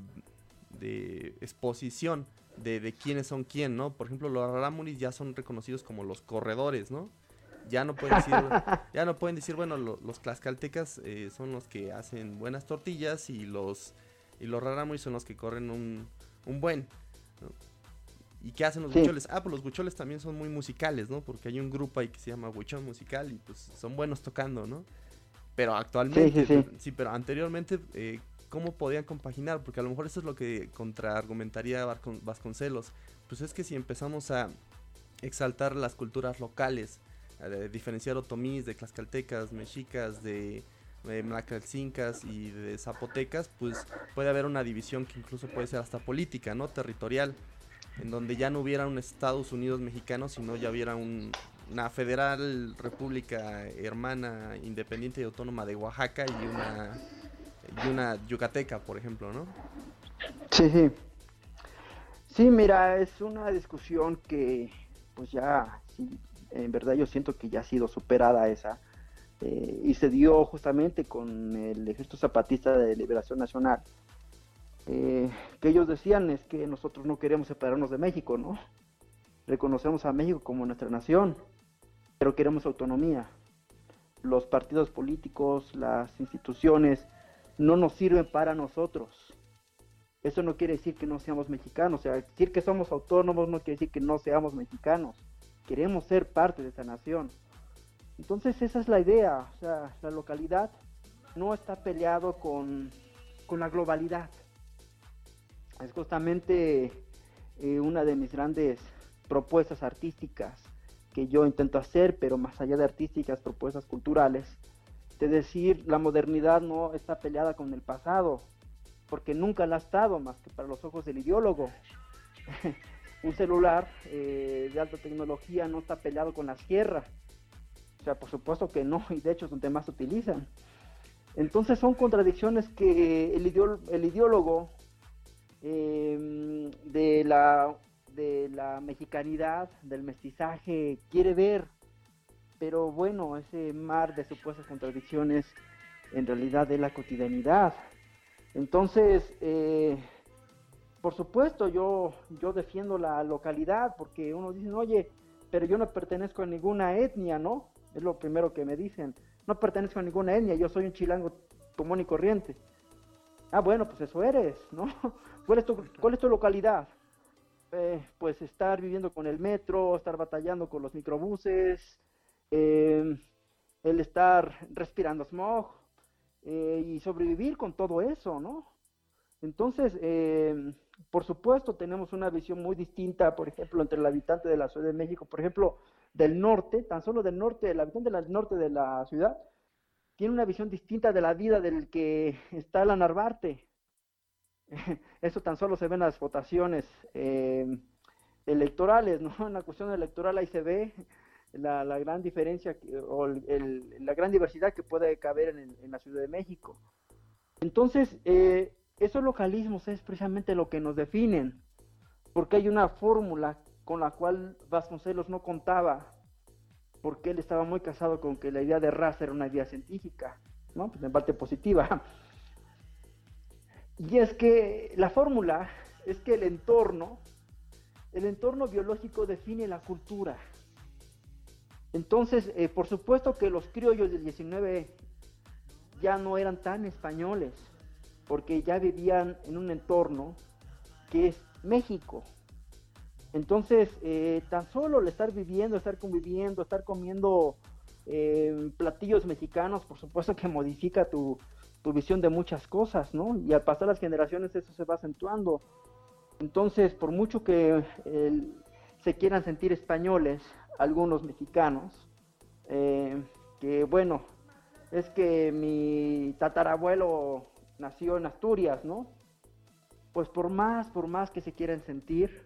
de exposición de, de, quiénes son quién, ¿no? Por ejemplo, los Rarámuris ya son reconocidos como los corredores, ¿no? Ya no pueden decir, ya no pueden decir bueno, los tlaxcaltecas eh, son los que hacen buenas tortillas y los, y los son los que corren un, un buen. ¿Y qué hacen los huicholes? Ah, pues los huicholes también son muy musicales, ¿no? Porque hay un grupo ahí que se llama Huichón Musical y pues son buenos tocando, ¿no? Pero actualmente, sí, pero anteriormente, eh, ¿cómo podían compaginar? Porque a lo mejor eso es lo que contraargumentaría Vasconcelos. Pues es que si empezamos a exaltar las culturas locales, a diferenciar otomís de tlaxcaltecas, mexicas, de, de y de zapotecas, pues puede haber una división que incluso puede ser hasta política, ¿no? Territorial, en donde ya no hubiera un Estados Unidos mexicano, sino ya hubiera un, una federal república hermana independiente y autónoma de Oaxaca y una y una yucateca, por ejemplo, ¿no? Sí, sí. Sí, mira, es una discusión que pues ya, en verdad yo siento que ya ha sido superada esa. Eh, y se dio justamente con el Ejército Zapatista de Liberación Nacional. Eh, que ellos decían es que nosotros no queremos separarnos de México, ¿no? Reconocemos a México como nuestra nación pero queremos autonomía. Los partidos políticos, las instituciones, no nos sirven para nosotros. Eso no quiere decir que no seamos mexicanos, decir que somos autónomos no quiere decir que no seamos mexicanos. Queremos ser parte de esa nación. Entonces esa es la idea, o sea, la localidad no está peleado con, con la globalidad. Es justamente eh, una de mis grandes propuestas artísticas que yo intento hacer, pero más allá de artísticas, propuestas culturales, de decir la modernidad no está peleada con el pasado, porque nunca la ha estado más que para los ojos del ideólogo. Un celular eh, de alta tecnología no está peleado con la sierra, sea, por supuesto que no, y de hecho es donde más se utilizan. Entonces son contradicciones que el, el ideólogo em, de, la, de la mexicanidad, del mestizaje, quiere ver. Pero bueno, ese mar de supuestas contradicciones en realidad es la cotidianidad. Entonces, eh, por supuesto, yo, yo defiendo la localidad porque uno dice, oye, pero yo no pertenezco a ninguna etnia, ¿no? Es lo primero que me dicen. No pertenezco a ninguna etnia, yo soy un chilango común y corriente. Ah, bueno, pues eso eres, ¿no? ¿Cuál es tu, cuál es tu localidad? Eh, pues estar viviendo con el metro, estar batallando con los microbuses, eh, el estar respirando smog eh, y sobrevivir con todo eso, ¿no? Entonces, por supuesto, tenemos una visión muy distinta, por ejemplo, entre el habitante de la Ciudad de México, por ejemplo, del norte, tan solo del norte, el habitante del norte de la ciudad, tiene una visión distinta de la vida del que está en la Narvarte. Eso tan solo se ve en las votaciones eh, electorales, ¿no? En la cuestión electoral ahí se ve la, gran diferencia o la gran diversidad que puede caber en, la Ciudad de México. Entonces, eh, esos localismos es precisamente lo que nos definen, porque hay una fórmula con la cual Vasconcelos no contaba, porque él estaba muy casado con que la idea de raza era una idea científica, ¿no? Pues en parte positiva. Y es que la fórmula es que el entorno, el entorno biológico define la cultura. Entonces, eh, por supuesto que los criollos del 19 ya no eran tan españoles, porque ya vivían en un entorno que es México. Entonces, eh, tan solo el estar viviendo, estar conviviendo, estar comiendo eh, platillos mexicanos, por supuesto que modifica tu, visión de muchas cosas, ¿no? Y al pasar las generaciones eso se va acentuando. Entonces, por mucho que se quieran sentir españoles, algunos mexicanos, eh, que bueno, es que mi tatarabuelo nació en Asturias, ¿no? Pues por más, por más que se quieran sentir,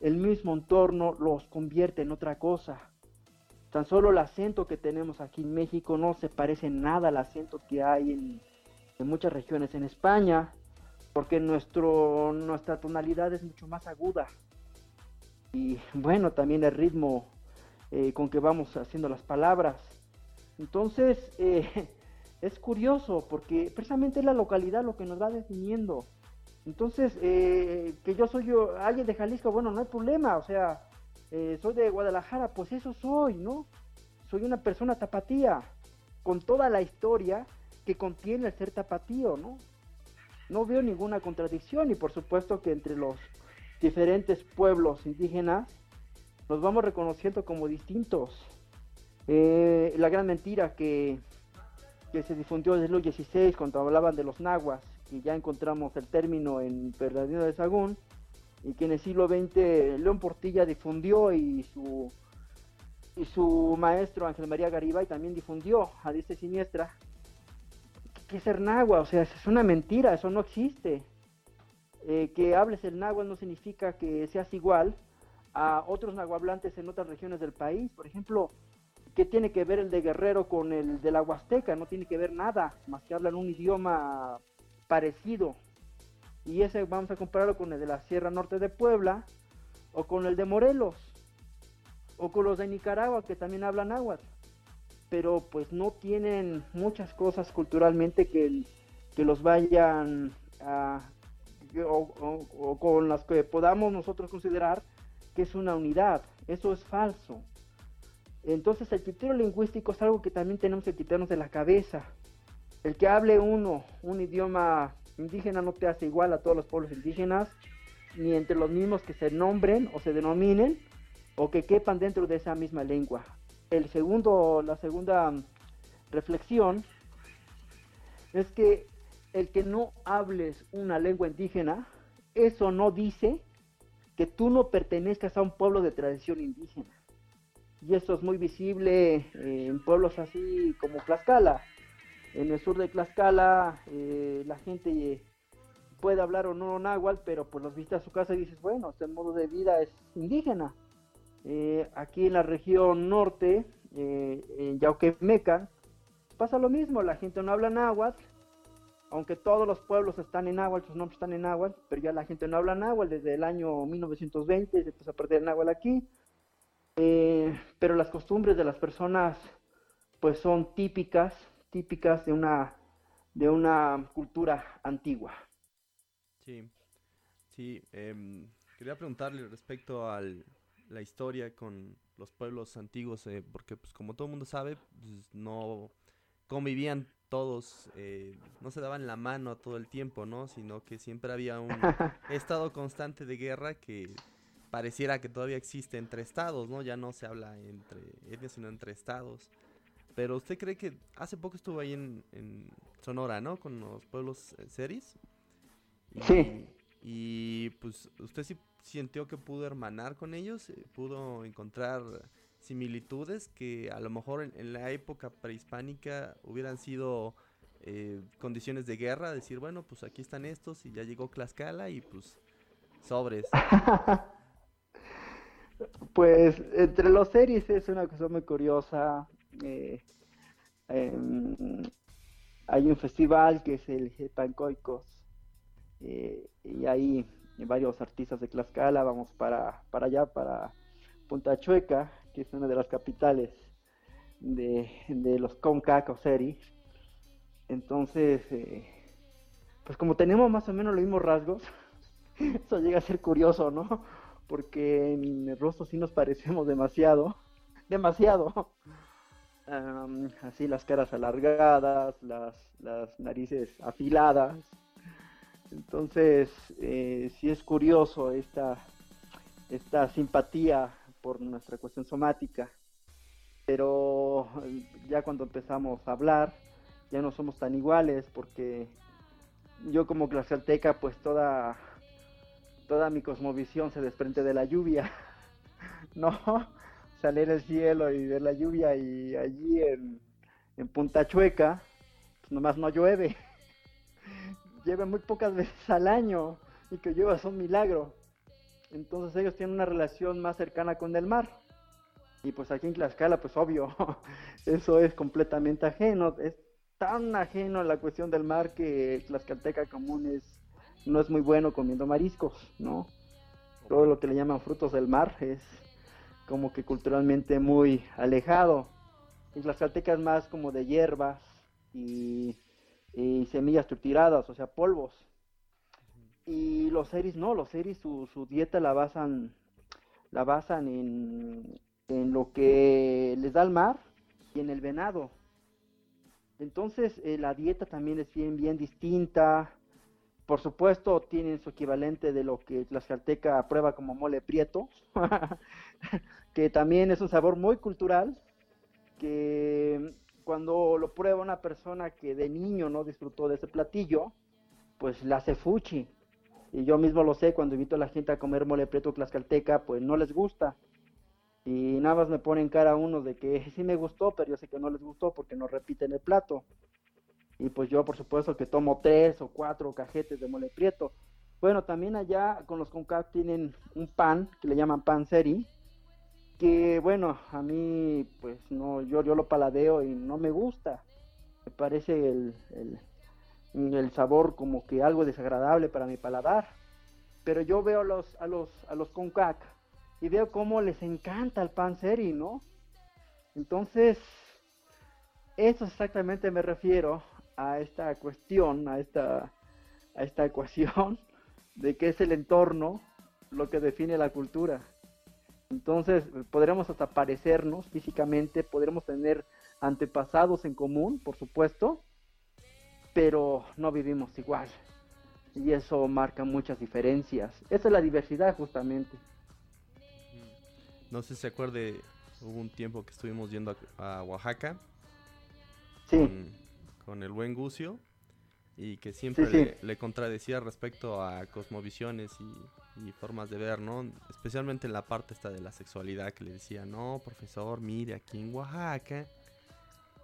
el mismo entorno los convierte en otra cosa. Tan solo el acento que tenemos aquí en México no se parece nada al acento que hay en, muchas regiones en España, porque nuestro, nuestra tonalidad es mucho más aguda. Y bueno, también el ritmo eh, con que vamos haciendo las palabras. Entonces, eh, es curioso porque precisamente es la localidad lo que nos va definiendo. Entonces, eh, que yo soy yo, alguien de Jalisco, bueno, no hay problema, o sea, eh, soy de Guadalajara, pues eso soy, ¿no? Soy una persona tapatía, con toda la historia que contiene el ser tapatío, ¿no? No veo ninguna contradicción y por supuesto que entre los diferentes pueblos indígenas nos vamos reconociendo como distintos. Eh, la gran mentira que que se difundió desde el 16 cuando hablaban de los nahuas, y ya encontramos el término en Bernardino de Sagún, y que en el siglo XX León Portilla difundió y su, y su maestro Ángel María Garibay también difundió a diestra siniestra, que es ser nahua, o sea, es una mentira, eso no existe. Eh, que hables el náhuatl no significa que seas igual a otros nahuablantes en otras regiones del país. Por ejemplo, ¿Qué tiene que ver el de Guerrero con el de la Huasteca? No tiene que ver nada, más que hablan un idioma parecido. Y ese vamos a compararlo con el de la Sierra Norte de Puebla, o con el de Morelos, o con los de Nicaragua que también hablan náhuatl. Pero pues no tienen muchas cosas culturalmente que, que los vayan a, o con las que podamos nosotros considerar es una unidad. Eso es falso. Entonces el criterio lingüístico es algo que también tenemos que quitarnos de la cabeza. El que hable uno un idioma indígena no te hace igual a todos los pueblos indígenas, ni entre los mismos que se nombren o se denominen o que quepan dentro de esa misma lengua. El segundo, la segunda reflexión es que el que no hables una lengua indígena, eso no dice que tú no pertenezcas a un pueblo de tradición indígena y esto es muy visible eh, en pueblos así como Tlaxcala. En el sur de Tlaxcala eh, la gente puede hablar o no náhuatl, pero pues los visitas a su casa y dices, bueno, este modo de vida es indígena. Eh, aquí en la región norte eh, en Yauquemecan, pasa lo mismo, la gente no habla náhuatl, aunque todos los pueblos están en náhuatl, sus nombres están en náhuatl, pero ya la gente no habla náhuatl desde el año 1920, se empezó a perder el náhuatl aquí, eh, pero las costumbres de las personas pues son típicas, típicas de una, de una cultura antigua. Sí, sí, em, quería preguntarle respecto a la historia con los pueblos antiguos, eh, porque pues como todo el mundo sabe, pues, no convivían todos, eh, no se daban la mano todo el tiempo, ¿no? Sino que siempre había un estado constante de guerra que pareciera que todavía existe entre estados, ¿no? Ya no se habla entre etnias, sino entre estados. Pero usted cree que hace poco estuvo ahí en, Sonora, ¿no? Con los pueblos eh, seris. sí. Y pues usted sí sintió que pudo hermanar con ellos, eh, pudo encontrar similitudes que a lo mejor en, la época prehispánica hubieran sido eh, condiciones de guerra, decir, bueno, pues aquí están estos y ya llegó Tlaxcala y pues sobres. pues entre los series es una cosa muy curiosa. Eh, em, hay un festival que es el Jepancoicos eh, y ahí varios artistas de Tlaxcala vamos para, para allá, para Punta Chueca, que es una de las capitales de, los CONCAC o series. Entonces, eh, pues como tenemos más o menos los mismos rasgos, eso llega a ser curioso, ¿no? Porque en el rostro sí nos parecemos demasiado, demasiado. así las caras alargadas, las, las narices afiladas. Entonces, eh, sí es curioso esta, esta simpatía por nuestra cuestión somática. Pero ya cuando empezamos a hablar, ya no somos tan iguales porque yo como glacialteca, pues toda, toda mi cosmovisión se desprende de la lluvia, ¿no? Salir el cielo y ver la lluvia y allí en, en Punta Chueca, pues nomás no llueve. Llueve muy pocas veces al año y que llueva es un milagro. Entonces ellos tienen una relación más cercana con el mar. Y pues aquí en Tlaxcala, pues obvio, eso es completamente ajeno. Es tan ajeno a la cuestión del mar que Tlaxcalteca común es, no es muy bueno comiendo mariscos, ¿no? Todo lo que le llaman frutos del mar es como que culturalmente muy alejado. Y Tlaxcalteca es más como de hierbas y, y semillas trituradas, o sea, polvos. Y los seris no, los seris su, su dieta la basan, la basan en, en lo que les da el mar y en el venado. Entonces eh, la dieta también es bien, bien distinta. Por supuesto tienen su equivalente de lo que Tlaxcalteca prueba como mole prieto, que también es un sabor muy cultural, que cuando lo prueba una persona que de niño no disfrutó de ese platillo, pues la hace fuchi y yo mismo lo sé, cuando invito a la gente a comer mole preto tlaxcalteca, pues no les gusta. Y nada más me ponen cara a uno de que sí me gustó, pero yo sé que no les gustó porque no repiten el plato. Y pues yo, por supuesto, que tomo tres o cuatro cajetes de mole prieto. Bueno, también allá con los CONCAC tienen un pan que le llaman pan seri, que bueno, a mí pues no, yo, yo lo paladeo y no me gusta. Me parece el sabor como que algo desagradable para mi paladar. Pero yo veo a los, a los, a los concac y veo cómo les encanta el pan seri, ¿no? Entonces, eso exactamente me refiero a esta cuestión, a esta, a esta ecuación de que es el entorno lo que define la cultura. Entonces, podremos hasta parecernos físicamente, podremos tener antepasados en común, por supuesto, pero no vivimos igual. Y eso marca muchas diferencias. Esa es la diversidad justamente. No sé si se acuerde, hubo un tiempo que estuvimos yendo a, Oaxaca. Sí. Con, el buen Gucio. Y que siempre Le, contradecía respecto a cosmovisiones y, y, formas de ver, ¿no? Especialmente en la parte esta de la sexualidad, que le decía, no, profesor, mire, aquí en Oaxaca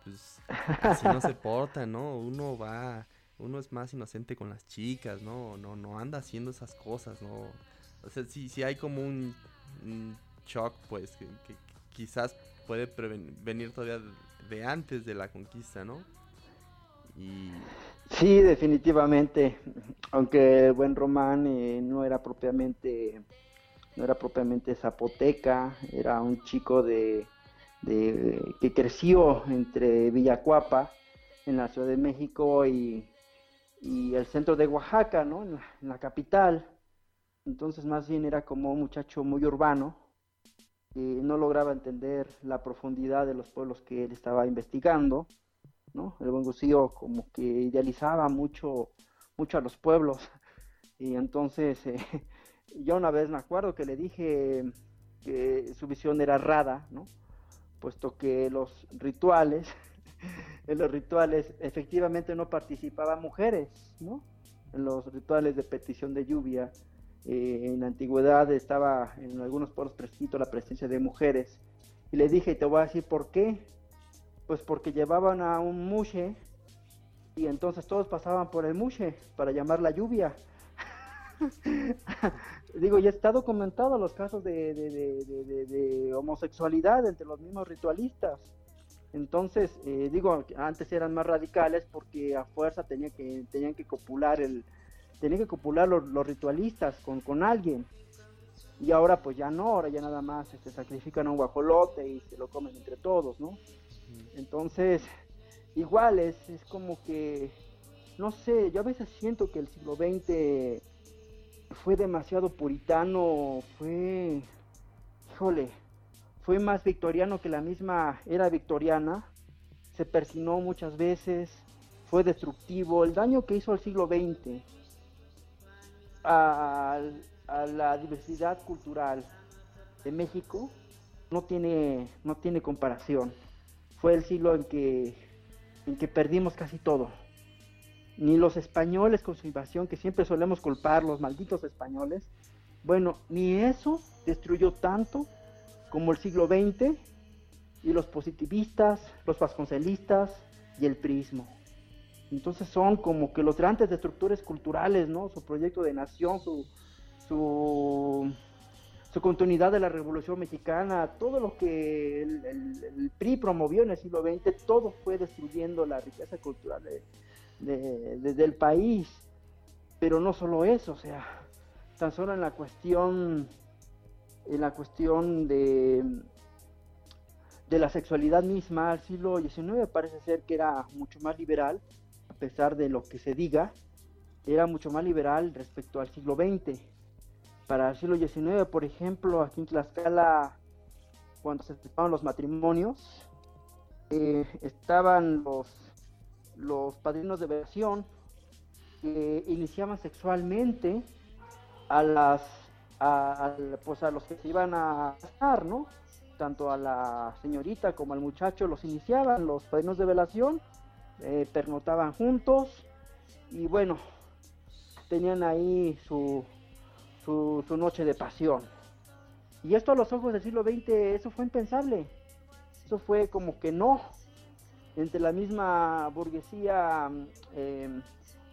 pues así no se porta, ¿no? Uno va, uno es más inocente con las chicas, ¿no? No, no anda haciendo esas cosas, ¿no? O sea, sí, sí hay como un, shock, pues, que, quizás puede venir todavía de antes de la conquista, ¿no? Y... Sí, definitivamente, aunque el buen Román eh, no era propiamente no era propiamente zapoteca, era un chico de, que creció entre Villacuapa, en la Ciudad de México, y, el centro de Oaxaca, ¿no? En la, capital. Entonces más bien era como un muchacho muy urbano, que no lograba entender la profundidad de los pueblos que él estaba investigando, ¿no? El buen Gucío como que idealizaba mucho, mucho a los pueblos, y entonces eh, yo una vez me acuerdo que le dije que su visión era rara, ¿no? Puesto que los rituales, en los rituales efectivamente no participaban mujeres, ¿no? En los rituales de petición de lluvia, eh, en la antigüedad estaba en algunos pueblos prescrito la presencia de mujeres. Y le dije, te voy a decir por qué. Pues porque llevaban a un mushe y entonces todos pasaban por el mushe para llamar la lluvia. Digo, ya está documentado los casos de, homosexualidad entre los mismos ritualistas. Entonces, eh, digo, antes eran más radicales porque a fuerza tenía que, tenían que copular el, tenían que copular los, ritualistas con, con, alguien. Y ahora pues ya no, ahora ya nada más este, sacrifican a un guajolote y se lo comen entre todos, ¿no? Entonces, igual es, es como que, no sé, yo a veces siento que el siglo XX fue demasiado puritano, fue, híjole, fue más victoriano que la misma era victoriana, se persinó muchas veces, fue destructivo, el daño que hizo al siglo XX a, la diversidad cultural de México no tiene, no tiene comparación. Fue el siglo en que, en que perdimos casi todo ni los españoles con su invasión, que siempre solemos culpar, los malditos españoles, bueno, ni eso destruyó tanto como el siglo XX y los positivistas, los vasconcelistas y el prismo. Entonces son como que los grandes destructores culturales, ¿no? Su proyecto de nación, su, su, continuidad de la Revolución Mexicana, todo lo que el, el, PRI promovió en el siglo XX, todo fue destruyendo la riqueza cultural de, del país. Pero no solo eso, o sea, tan solo en la cuestión, en la cuestión de, de la sexualidad misma, el siglo XIX parece ser que era mucho más liberal, a pesar de lo que se diga, era mucho más liberal respecto al siglo XX. Para el siglo XIX, por ejemplo, aquí en Tlaxcala, cuando se estaban los matrimonios, eh, estaban los los padrinos de versión que iniciaban sexualmente a las a, pues a los que se iban a casar, ¿no? Tanto a la señorita como al muchacho los iniciaban, los padrinos de velación, eh, pernotaban juntos y bueno, tenían ahí su, su, su, noche de pasión. Y esto a los ojos del siglo XX, eso fue impensable. Eso fue como que no, entre la misma burguesía, eh,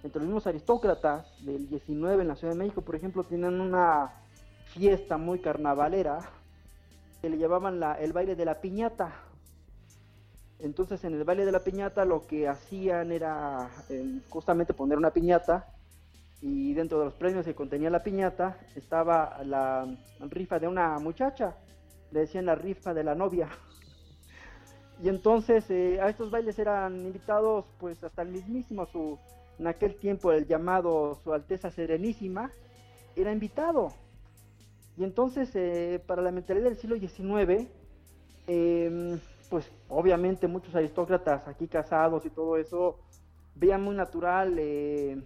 entre los mismos aristócratas del 19 en la Ciudad de México, por ejemplo, tienen una fiesta muy carnavalera que le llamaban la, el baile de la piñata. Entonces en el baile de la piñata lo que hacían era eh, justamente poner una piñata y dentro de los premios que contenía la piñata estaba la rifa de una muchacha, le decían la rifa de la novia. Y entonces eh, a estos bailes eran invitados pues hasta el mismísimo su, en aquel tiempo el llamado Su Alteza Serenísima, era invitado. Y entonces eh, para la mentalidad del siglo XIX, em, pues obviamente muchos aristócratas aquí casados y todo eso, veían muy natural eh,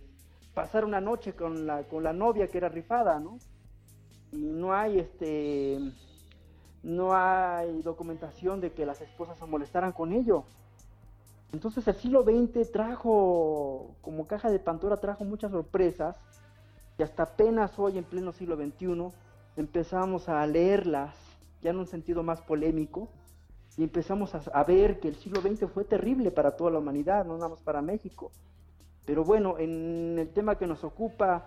pasar una noche con la, con la novia que era rifada, ¿no? Y no hay este no hay documentación de que las esposas se molestaran con ello. Entonces el siglo XX trajo, como caja de Pandora, trajo muchas sorpresas y hasta apenas hoy en pleno siglo XXI empezamos a leerlas ya en un sentido más polémico y empezamos a, a, ver que el siglo XX fue terrible para toda la humanidad, no nada más para México. Pero bueno, en el tema que nos ocupa,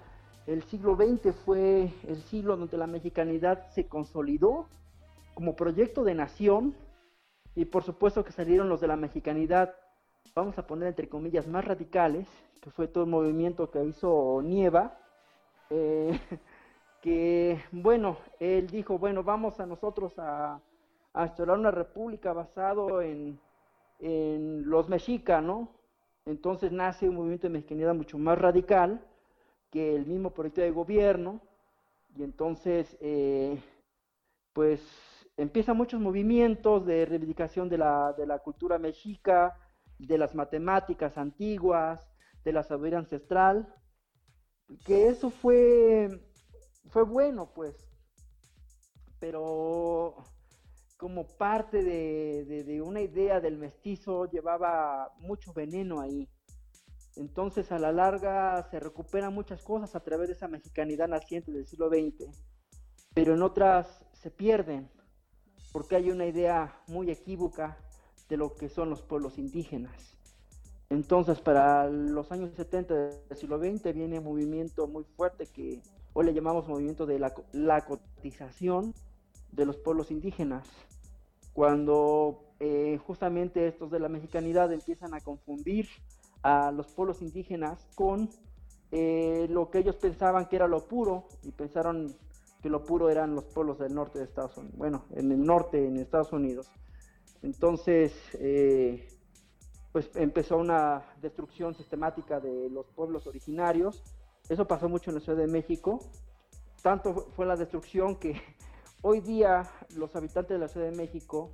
el siglo XX fue el siglo donde la mexicanidad se consolidó como proyecto de nación y por supuesto que salieron los de la mexicanidad, vamos a poner entre comillas, más radicales, que fue todo el movimiento que hizo Nieva, eh, que bueno, él dijo, bueno, vamos a nosotros a, a una república basado en, en los mexicas, ¿no? Entonces nace un movimiento de mexicanidad mucho más radical que el mismo proyecto de gobierno, y entonces, eh, pues empiezan muchos movimientos de reivindicación de la, de la cultura mexica, de las matemáticas antiguas, de la sabiduría ancestral, que eso fue, fue bueno, pues, pero como parte de, una idea del mestizo llevaba mucho veneno ahí. Entonces a la larga se recuperan muchas cosas a través de esa mexicanidad naciente del siglo XX, pero en otras se pierden, porque hay una idea muy equívoca de lo que son los pueblos indígenas. Entonces, para los años 70 del siglo XX viene un movimiento muy fuerte que hoy le llamamos movimiento de la, la cotización de los pueblos indígenas, cuando eh, justamente estos de la mexicanidad empiezan a confundir a los pueblos indígenas con eh, lo que ellos pensaban que era lo puro y pensaron que lo puro eran los pueblos del norte de Estados Unidos, bueno, en el norte, en Estados Unidos. Entonces, eh, pues empezó una destrucción sistemática de los pueblos originarios. Eso pasó mucho en la Ciudad de México. Tanto fue la destrucción que hoy día los habitantes de la Ciudad de México,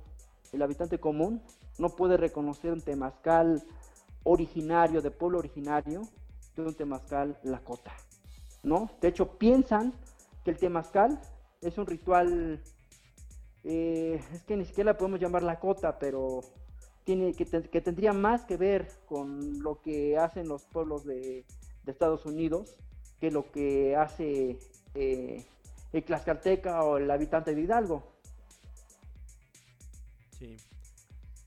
el habitante común, no puede reconocer un temazcal originario, de pueblo originario, de un temazcal lakota. ¿no? De hecho, piensan que el temazcal es un ritual, eh, es que ni siquiera la podemos llamar lakota, pero tiene que, tendría más que ver con lo que hacen los pueblos de, Estados Unidos que lo que hace eh, el Tlaxcalteca o el habitante de Hidalgo. Sí,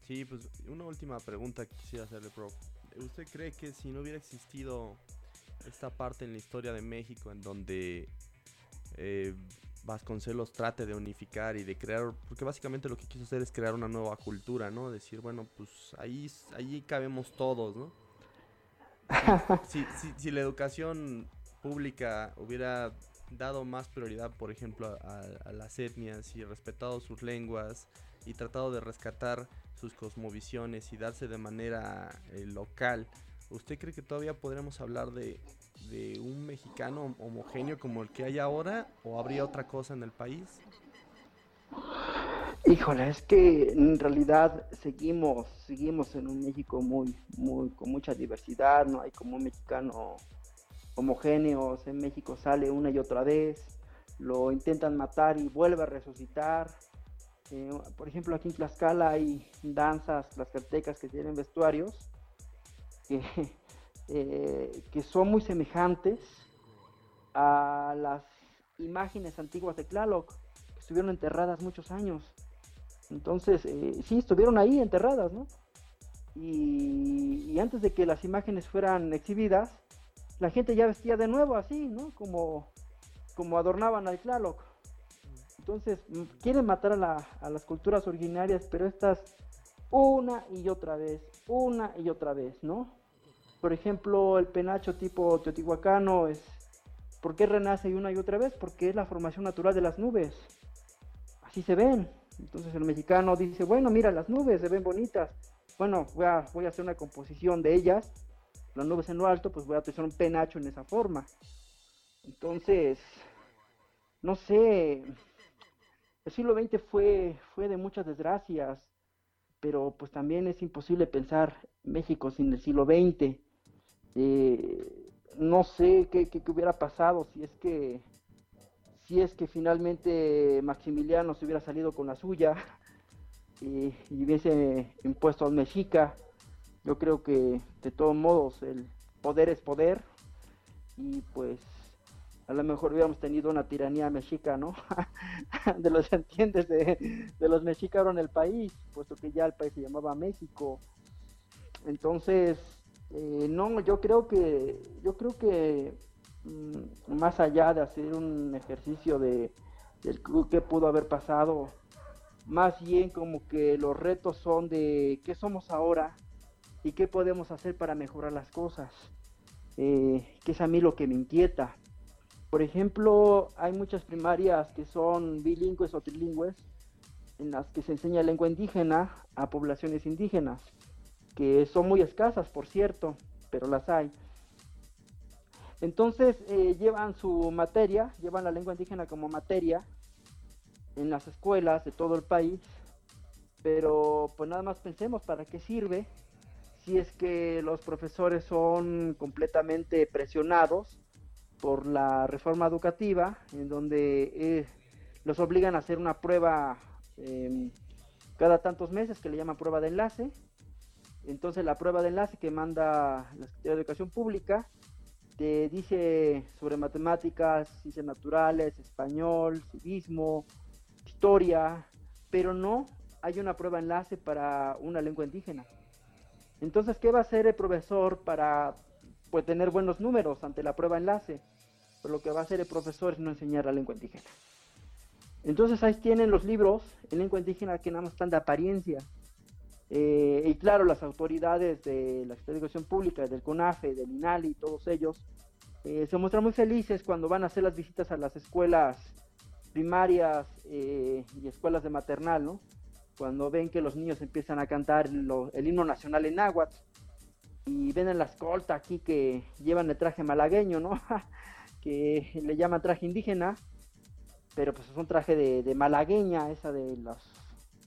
sí, pues una última pregunta que quisiera hacerle, prof. ¿Usted cree que si no hubiera existido esta parte en la historia de México en donde eh, Vasconcelos trate de unificar y de crear, porque básicamente lo que quiso hacer es crear una nueva cultura, ¿no? Decir, bueno, pues ahí, ahí cabemos todos, ¿no? Si, si, la educación pública hubiera dado más prioridad, por ejemplo, a, las etnias y respetado sus lenguas y tratado de rescatar sus cosmovisiones y darse de manera eh, local, ¿usted cree que todavía podremos hablar de, de un mexicano homogéneo como el que hay ahora o habría otra cosa en el país? Híjole, es que en realidad seguimos, seguimos en un México muy, muy, con mucha diversidad, no hay como un mexicano homogéneo, en México sale una y otra vez, lo intentan matar y vuelve a resucitar. Eh, por ejemplo, aquí en Tlaxcala hay danzas tlaxcaltecas que tienen vestuarios que eh, que son muy semejantes a las imágenes antiguas de Tlaloc, que estuvieron enterradas muchos años. Entonces, eh, sí, estuvieron ahí enterradas, ¿no? Y, antes de que las imágenes fueran exhibidas, la gente ya vestía de nuevo así, ¿no? Como, como adornaban al Tlaloc. Entonces, mm, quieren matar a, a las culturas originarias, pero estas una y otra vez, una y otra vez, ¿no? Por ejemplo, el penacho tipo teotihuacano es... ¿Por qué renace una y otra vez? Porque es la formación natural de las nubes. Así se ven. Entonces el mexicano dice, bueno, mira, las nubes se ven bonitas. Bueno, voy a, voy a hacer una composición de ellas. Las nubes en lo alto, pues voy a hacer un penacho en esa forma. Entonces, no sé, el siglo XX fue, fue de muchas desgracias, pero pues también es imposible pensar México sin el siglo XX. Eh, no sé qué, hubiera pasado si es que si es que finalmente Maximiliano se hubiera salido con la suya y, hubiese impuesto al mexica. Yo creo que de todos modos el poder es poder y pues a lo mejor hubiéramos tenido una tiranía mexica, ¿no? de los entiendes de, de los mexicanos en el país, puesto que ya el país se llamaba México. Entonces, eh, no, yo creo que, yo creo que mm, más allá de hacer un ejercicio de, qué pudo haber pasado, más bien como que los retos son de qué somos ahora y qué podemos hacer para mejorar las cosas, eh, que es a mí lo que me inquieta. Por ejemplo, hay muchas primarias que son bilingües o trilingües, en las que se enseña lengua indígena a poblaciones indígenas, que son muy escasas, por cierto, pero las hay. Entonces eh, llevan su materia, llevan la lengua indígena como materia en las escuelas de todo el país, pero pues nada más pensemos para qué sirve si es que los profesores son completamente presionados por la reforma educativa, en donde eh, los obligan a hacer una prueba em, cada tantos meses que le llaman prueba de enlace. Entonces la prueba de enlace que manda la Secretaría de Educación Pública te dice sobre matemáticas, ciencias naturales, español, civismo, historia, pero no hay una prueba enlace para una lengua indígena. Entonces, ¿qué va a hacer el profesor para pues, tener buenos números ante la prueba enlace? Pues lo que va a hacer el profesor es no enseñar la lengua indígena. Entonces ahí tienen los libros en lengua indígena que nada más están de apariencia. Eh, y claro, las autoridades de la Educación Pública, del CONAFE, del INALI, todos ellos, eh, se muestran muy felices cuando van a hacer las visitas a las escuelas primarias eh, y escuelas de maternal, ¿no? Cuando ven que los niños empiezan a cantar el himno nacional en náhuatl y ven en la escolta aquí que llevan el traje malagueño, ¿no? que le llaman traje indígena, pero pues es un traje de, malagueña, esa de los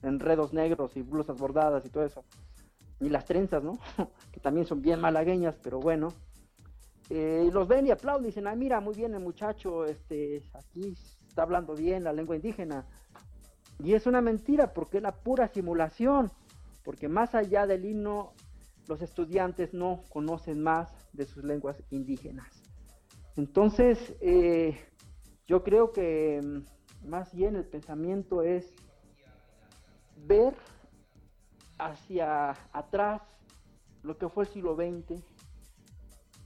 enredos negros y blusas bordadas y todo eso. Y las trenzas, ¿no? que también son bien malagueñas, pero bueno. Eh, los ven y aplauden dicen, ah, mira, muy bien el muchacho, este, aquí está hablando bien la lengua indígena. Y es una mentira porque es la pura simulación, porque más allá del himno, los estudiantes no conocen más de sus lenguas indígenas. Entonces, eh, yo creo que mm, más bien el pensamiento es ver hacia atrás lo que fue el siglo XX,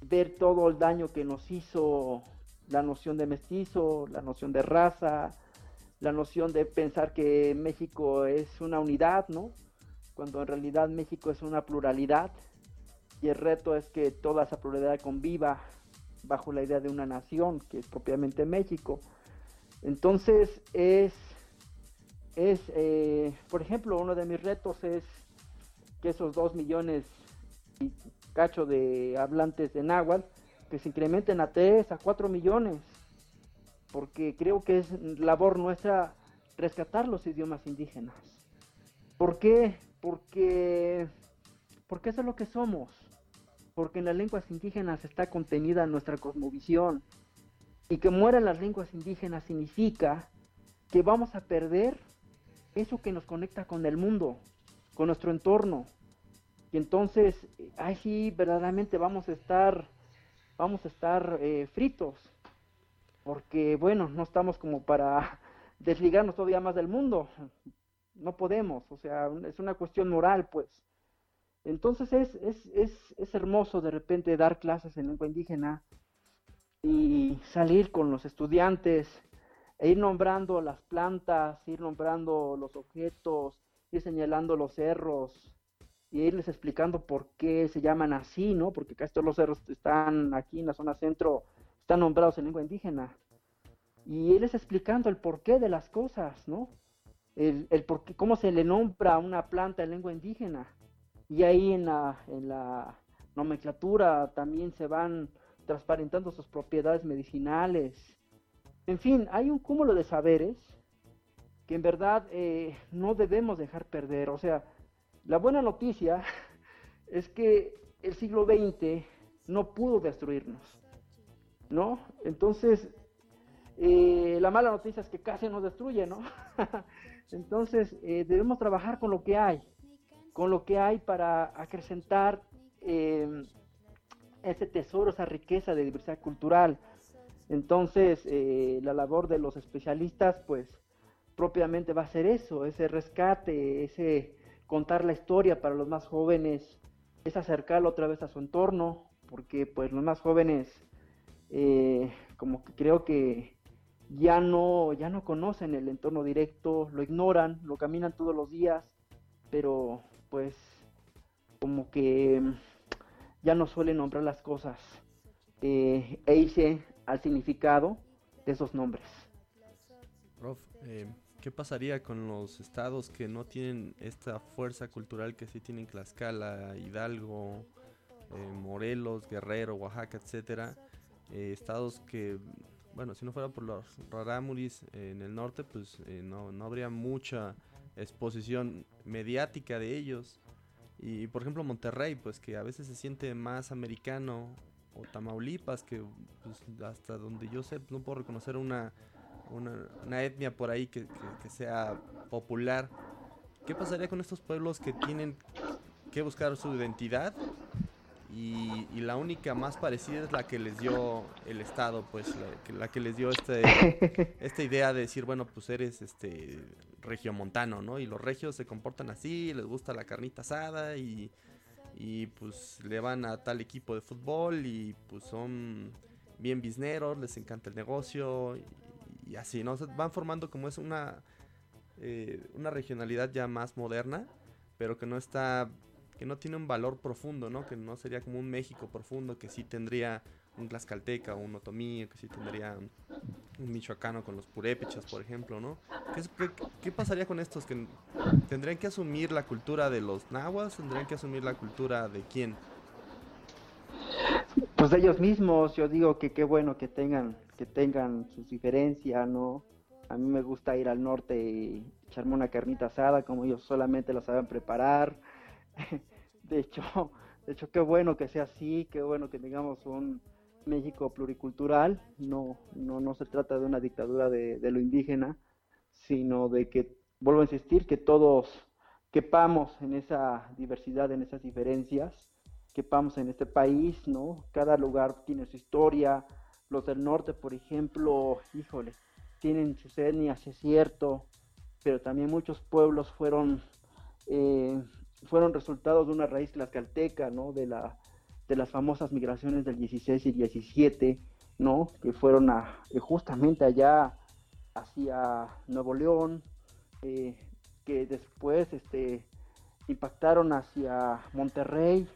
ver todo el daño que nos hizo la noción de mestizo, la noción de raza, la noción de pensar que México es una unidad, ¿no? Cuando en realidad México es una pluralidad y el reto es que toda esa pluralidad conviva bajo la idea de una nación, que es propiamente México. Entonces es, es eh, por ejemplo, uno de mis retos es que esos dos millones y cacho de hablantes de náhuatl que se incrementen a 3, a 4 millones, porque creo que es labor nuestra rescatar los idiomas indígenas. ¿Por qué? Porque, porque eso es lo que somos, porque en las lenguas indígenas está contenida nuestra cosmovisión, y que mueran las lenguas indígenas significa que vamos a perder eso que nos conecta con el mundo, con nuestro entorno. Y entonces, ahí sí, verdaderamente vamos a estar vamos a estar eh, fritos, porque bueno, no estamos como para desligarnos todavía más del mundo, no podemos, o sea, es una cuestión moral, pues. Entonces es, es, es, es hermoso de repente dar clases en lengua indígena y salir con los estudiantes e ir nombrando las plantas, ir nombrando los objetos, ir señalando los cerros, y irles explicando por qué se llaman así, ¿no? Porque casi todos los cerros están aquí en la zona centro, están nombrados en lengua indígena. Y irles explicando el porqué de las cosas, ¿no? El, el por cómo se le nombra a una planta en lengua indígena. Y ahí en la nomenclatura también se van transparentando sus propiedades medicinales. En fin, hay un cúmulo de saberes que en verdad eh, no debemos dejar perder. O sea, la buena noticia es que el siglo XX no pudo destruirnos, ¿no? Entonces, eh, la mala noticia es que casi nos destruye, ¿no? Entonces, eh, debemos trabajar con lo que hay, con lo que hay para acrecentar ese tesoro, esa riqueza de diversidad cultural. Entonces, eh, la labor de los especialistas, pues, propiamente va a ser eso, ese rescate, ese contar la historia para los más jóvenes, es acercarlo otra vez a su entorno, porque pues los más jóvenes, eh, como que creo que ya no, ya no conocen el entorno directo, lo ignoran, lo caminan todos los días, pero pues como que ya no suelen nombrar las cosas eh, e irse al significado de esos nombres. Prof, eh, ¿qué pasaría con los estados que no tienen esta fuerza cultural que sí tienen Tlaxcala, Hidalgo, eh, Morelos, Guerrero, Oaxaca, etcétera? estados que bueno, si no fuera por los rarámuris en el norte, pues eh, no, no habría mucha exposición mediática de ellos. Y por ejemplo Monterrey, pues que a veces se siente más americano, o Tamaulipas, que pues, hasta donde yo sé, no puedo reconocer una, una, etnia por ahí que, que, sea popular. ¿Qué pasaría con estos pueblos que tienen que buscar su identidad y, la única más parecida es la que les dio el Estado, pues la que, les dio este, esta idea de decir, bueno, pues eres este regiomontano, ¿no? Y los regios se comportan así, les gusta la carnita asada y, y pues le van a tal equipo de fútbol y pues son bien bisneros, les encanta el negocio y, así, ¿no? van formando como es una, eh, una regionalidad ya más moderna, pero que no está que no tiene un valor profundo, ¿no? Que no sería como un México profundo, que sí tendría un Tlaxcalteca o un Otomí, que sí tendría un, michoacano con los purépechas, por ejemplo, ¿no? ¿Qué, pasaría con estos? ¿Que ¿Tendrían que asumir la cultura de los nahuas? ¿Tendrían que asumir la cultura de quién? Pues de ellos mismos, yo digo que qué bueno que tengan, que tengan sus diferencias, ¿no? A mí me gusta ir al norte y echarme una carnita asada, como ellos solamente la saben preparar de hecho, de hecho, qué bueno que sea así, qué bueno que tengamos un México pluricultural. No, no, no se trata de una dictadura de, lo indígena, sino de que, vuelvo a insistir, que todos quepamos en esa diversidad, en esas diferencias, quepamos en este país, ¿no? Cada lugar tiene su historia. Los del norte, por ejemplo, híjole, tienen sus etnias, es cierto, pero también muchos pueblos fueron eh, fueron resultados de una raíz tlaxcalteca, ¿no? De, la, de las famosas migraciones del 16 y 17, ¿no? Que fueron a, eh, justamente allá hacia Nuevo León, eh, que después este, impactaron hacia Monterrey,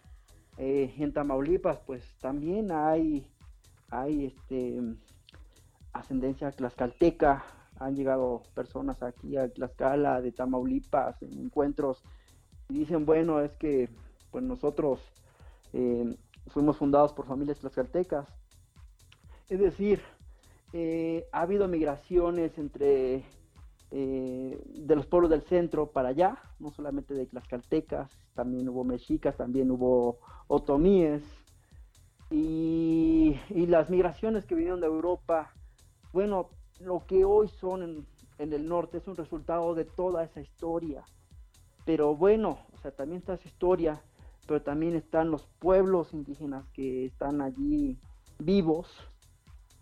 eh, en Tamaulipas, pues también hay, hay este, ascendencia tlaxcalteca, han llegado personas aquí a Tlaxcala de Tamaulipas en encuentros y dicen, bueno, es que pues nosotros eh, fuimos fundados por familias tlaxcaltecas. Es decir, eh, ha habido migraciones entre eh, de los pueblos del centro para allá, no solamente de tlaxcaltecas, también hubo mexicas, también hubo otomíes. Y, las migraciones que vinieron de Europa, bueno, lo que hoy son en el norte es un resultado de toda esa historia pero bueno, o sea, también está esa historia, pero también están los pueblos indígenas que están allí vivos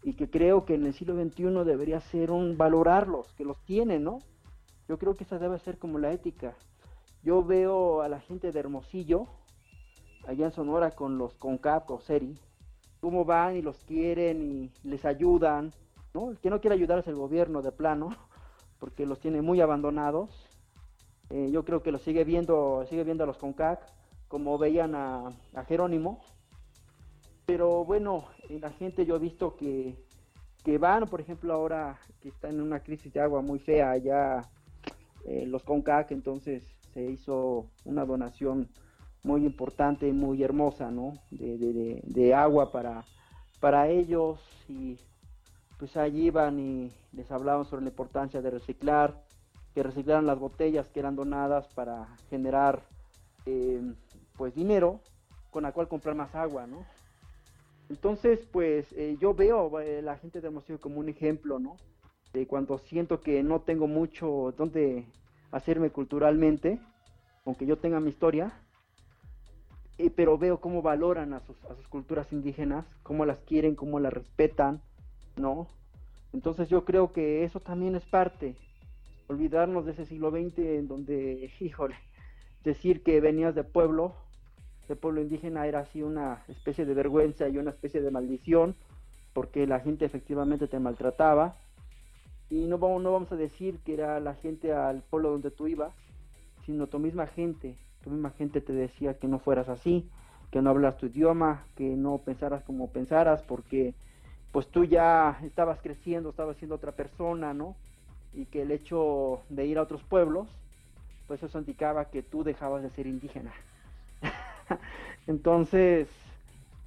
y que creo que en el siglo XXI debería ser un valorarlos, que los tienen, ¿no? Yo creo que esa debe ser como la ética. Yo veo a la gente de Hermosillo, allá en Sonora con los CONCAP o SERI, cómo van y los quieren y les ayudan, ¿no? El que no quiere ayudar es el gobierno de plano, porque los tiene muy abandonados eh, yo creo que lo sigue viendo, sigue viendo a los CONCAC como veían a, Jerónimo. Pero bueno, la gente yo he visto que, van, por ejemplo, ahora que están en una crisis de agua muy fea allá eh, los CONCAC, entonces se hizo una donación muy importante muy hermosa, ¿no? De, de, agua para, para ellos y pues allí iban y les hablaban sobre la importancia de reciclar, que reciclaran las botellas que eran donadas para generar eh, pues dinero con la cual comprar más agua, ¿no? Entonces, pues eh, yo veo eh, la gente de Hermosillo como un ejemplo, ¿no? De cuando siento que no tengo mucho donde hacerme culturalmente, aunque yo tenga mi historia, pero veo cómo valoran a sus, a sus culturas indígenas, cómo las quieren, cómo las respetan, ¿no? Entonces yo creo que eso también es parte olvidarnos de ese siglo XX en donde, híjole, decir que venías de pueblo, de pueblo indígena era así una especie de vergüenza y una especie de maldición, porque la gente efectivamente te maltrataba. Y no vamos, no vamos a decir que era la gente al pueblo donde tú ibas, sino tu misma gente. Tu misma gente te decía que no fueras así, que no hablas tu idioma, que no pensaras como pensaras, porque pues tú ya estabas creciendo, estabas siendo otra persona, ¿no? Y que el hecho de ir a otros pueblos, pues eso indicaba que tú dejabas de ser indígena. Entonces,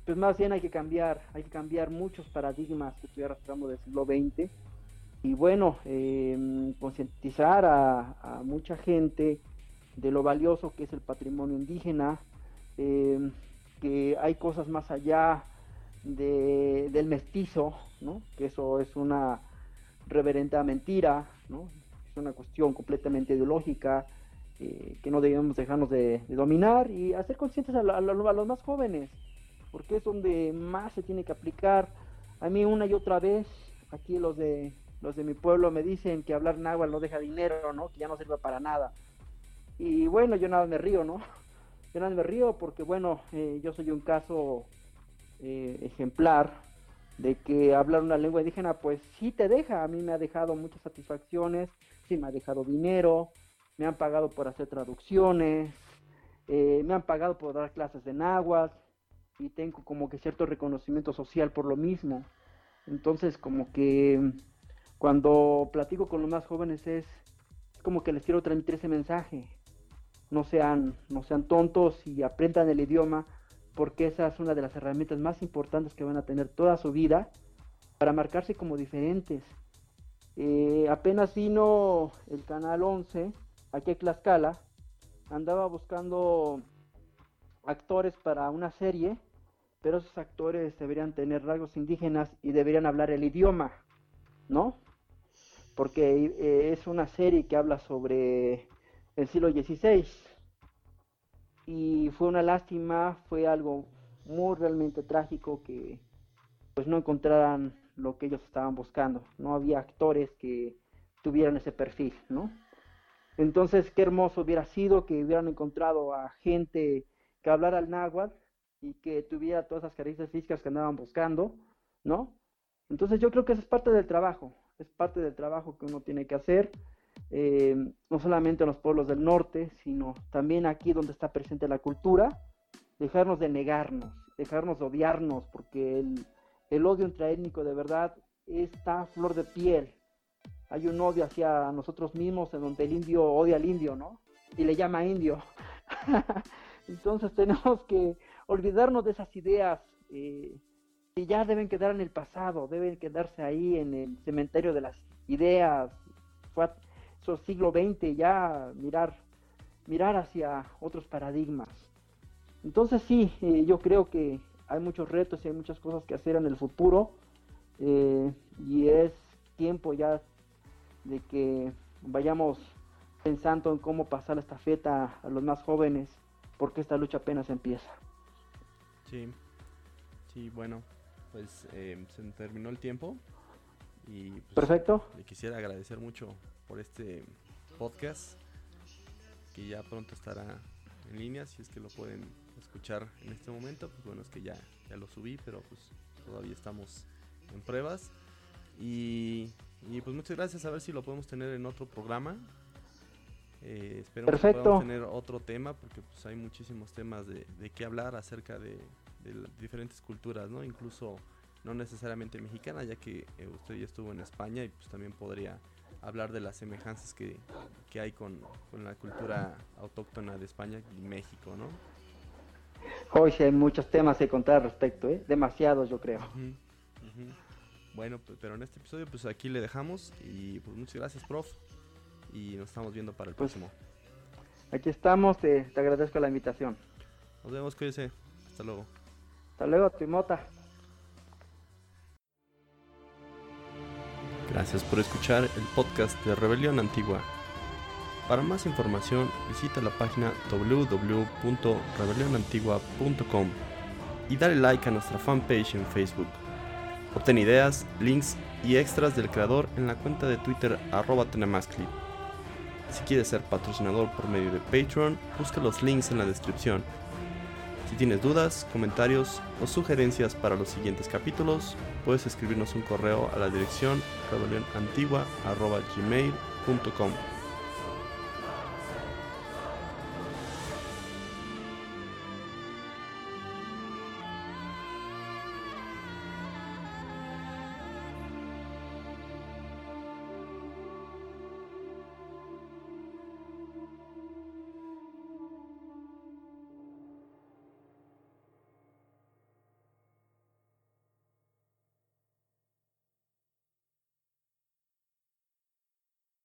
pues más bien hay que cambiar, hay que cambiar muchos paradigmas que estoy arrastrando del siglo XX y bueno, em, concientizar a, mucha gente de lo valioso que es el patrimonio indígena, em, que hay cosas más allá de, del mestizo, ¿no? que eso es una reverenda mentira, ¿no? es una cuestión completamente ideológica, que no debemos dejarnos de, dominar y hacer conscientes a, a, los más jóvenes, porque es donde más se tiene que aplicar. A mí una y otra vez, aquí los de los de mi pueblo me dicen que hablar náhuatl no deja dinero, ¿no? Que ya no sirve para nada. Y bueno, yo nada me río, ¿no? Yo nada me río porque, bueno, eh, yo soy un caso eh, ejemplar de que hablar una lengua indígena, pues sí te deja. A mí me ha dejado muchas satisfacciones, sí me ha dejado dinero, me han pagado por hacer traducciones, eh, me han pagado por dar clases de náhuatl y tengo como que cierto reconocimiento social por lo mismo. Entonces, como que cuando platico con los más jóvenes es, como que les quiero transmitir ese mensaje. No sean, no sean tontos y aprendan el idioma, porque esa es una de las herramientas más importantes que van a tener toda su vida para marcarse como diferentes. Eh, apenas vino el canal 11 aquí en Tlaxcala, andaba buscando actores para una serie, pero esos actores deberían tener rasgos indígenas y deberían hablar el idioma, ¿no? porque eh, es una serie que habla sobre el siglo XVI y fue una lástima, fue algo muy realmente trágico que pues no encontraran lo que ellos estaban buscando, no había actores que tuvieran ese perfil, ¿no? Entonces, qué hermoso hubiera sido que hubieran encontrado a gente que hablara el náhuatl y que tuviera todas esas características físicas que andaban buscando, ¿no? Entonces yo creo que eso es parte del trabajo, es parte del trabajo que uno tiene que hacer, eh, no solamente en los pueblos del norte, sino también aquí donde está presente la cultura, dejarnos de negarnos, dejarnos de odiarnos, porque el, el odio intraétnico de verdad está a flor de piel. Hay un odio hacia nosotros mismos en donde el indio odia al indio, ¿no? Y le llama indio. Entonces tenemos que olvidarnos de esas ideas eh, y ya deben quedar en el pasado, deben quedarse ahí en el cementerio de las ideas, fue eso siglo XX, ya mirar, mirar hacia otros paradigmas. Entonces sí, eh, yo creo que hay muchos retos y hay muchas cosas que hacer en el futuro eh, y es tiempo ya de que vayamos pensando en cómo pasar la estafeta a los más jóvenes porque esta lucha apenas empieza. Sí, sí, bueno, pues eh, se terminó el tiempo. Y pues, Perfecto. Le quisiera agradecer mucho por este podcast, que ya pronto estará en línea, si es que lo pueden escuchar en este momento. Pues bueno, es que ya, ya lo subí, pero pues todavía estamos en pruebas. Y, pues muchas gracias, a ver si lo podemos tener en otro programa. Eh, espero que podamos tener otro tema, porque pues hay muchísimos temas de, de qué hablar acerca de, de diferentes culturas, ¿no? Incluso no necesariamente mexicana, ya que eh, usted ya estuvo en España y pues también podría hablar de las semejanzas que, hay con, la cultura autóctona de España y México, ¿no? Hoy sí hay muchos temas que contar al respecto, ¿eh? Demasiados, yo creo. Bueno, pues, pero en este episodio pues aquí le dejamos y pues muchas gracias, prof. Y nos estamos viendo para el pues, próximo. Aquí estamos, te, te agradezco la invitación. Nos vemos, cuídese. Hasta luego. Hasta luego, Timota. Gracias por escuchar el podcast de Rebelión Antigua. Para más información visita la página www.rebelionantigua.com y dale like a nuestra fanpage en Facebook. Obtén ideas, links y extras del creador en la cuenta de Twitter arroba Si quieres ser patrocinador por medio de Patreon, busca los links en la descripción Si tienes dudas, comentarios o sugerencias para los siguientes capítulos, puedes escribirnos un correo a la dirección rebelionantigua.gmail.com.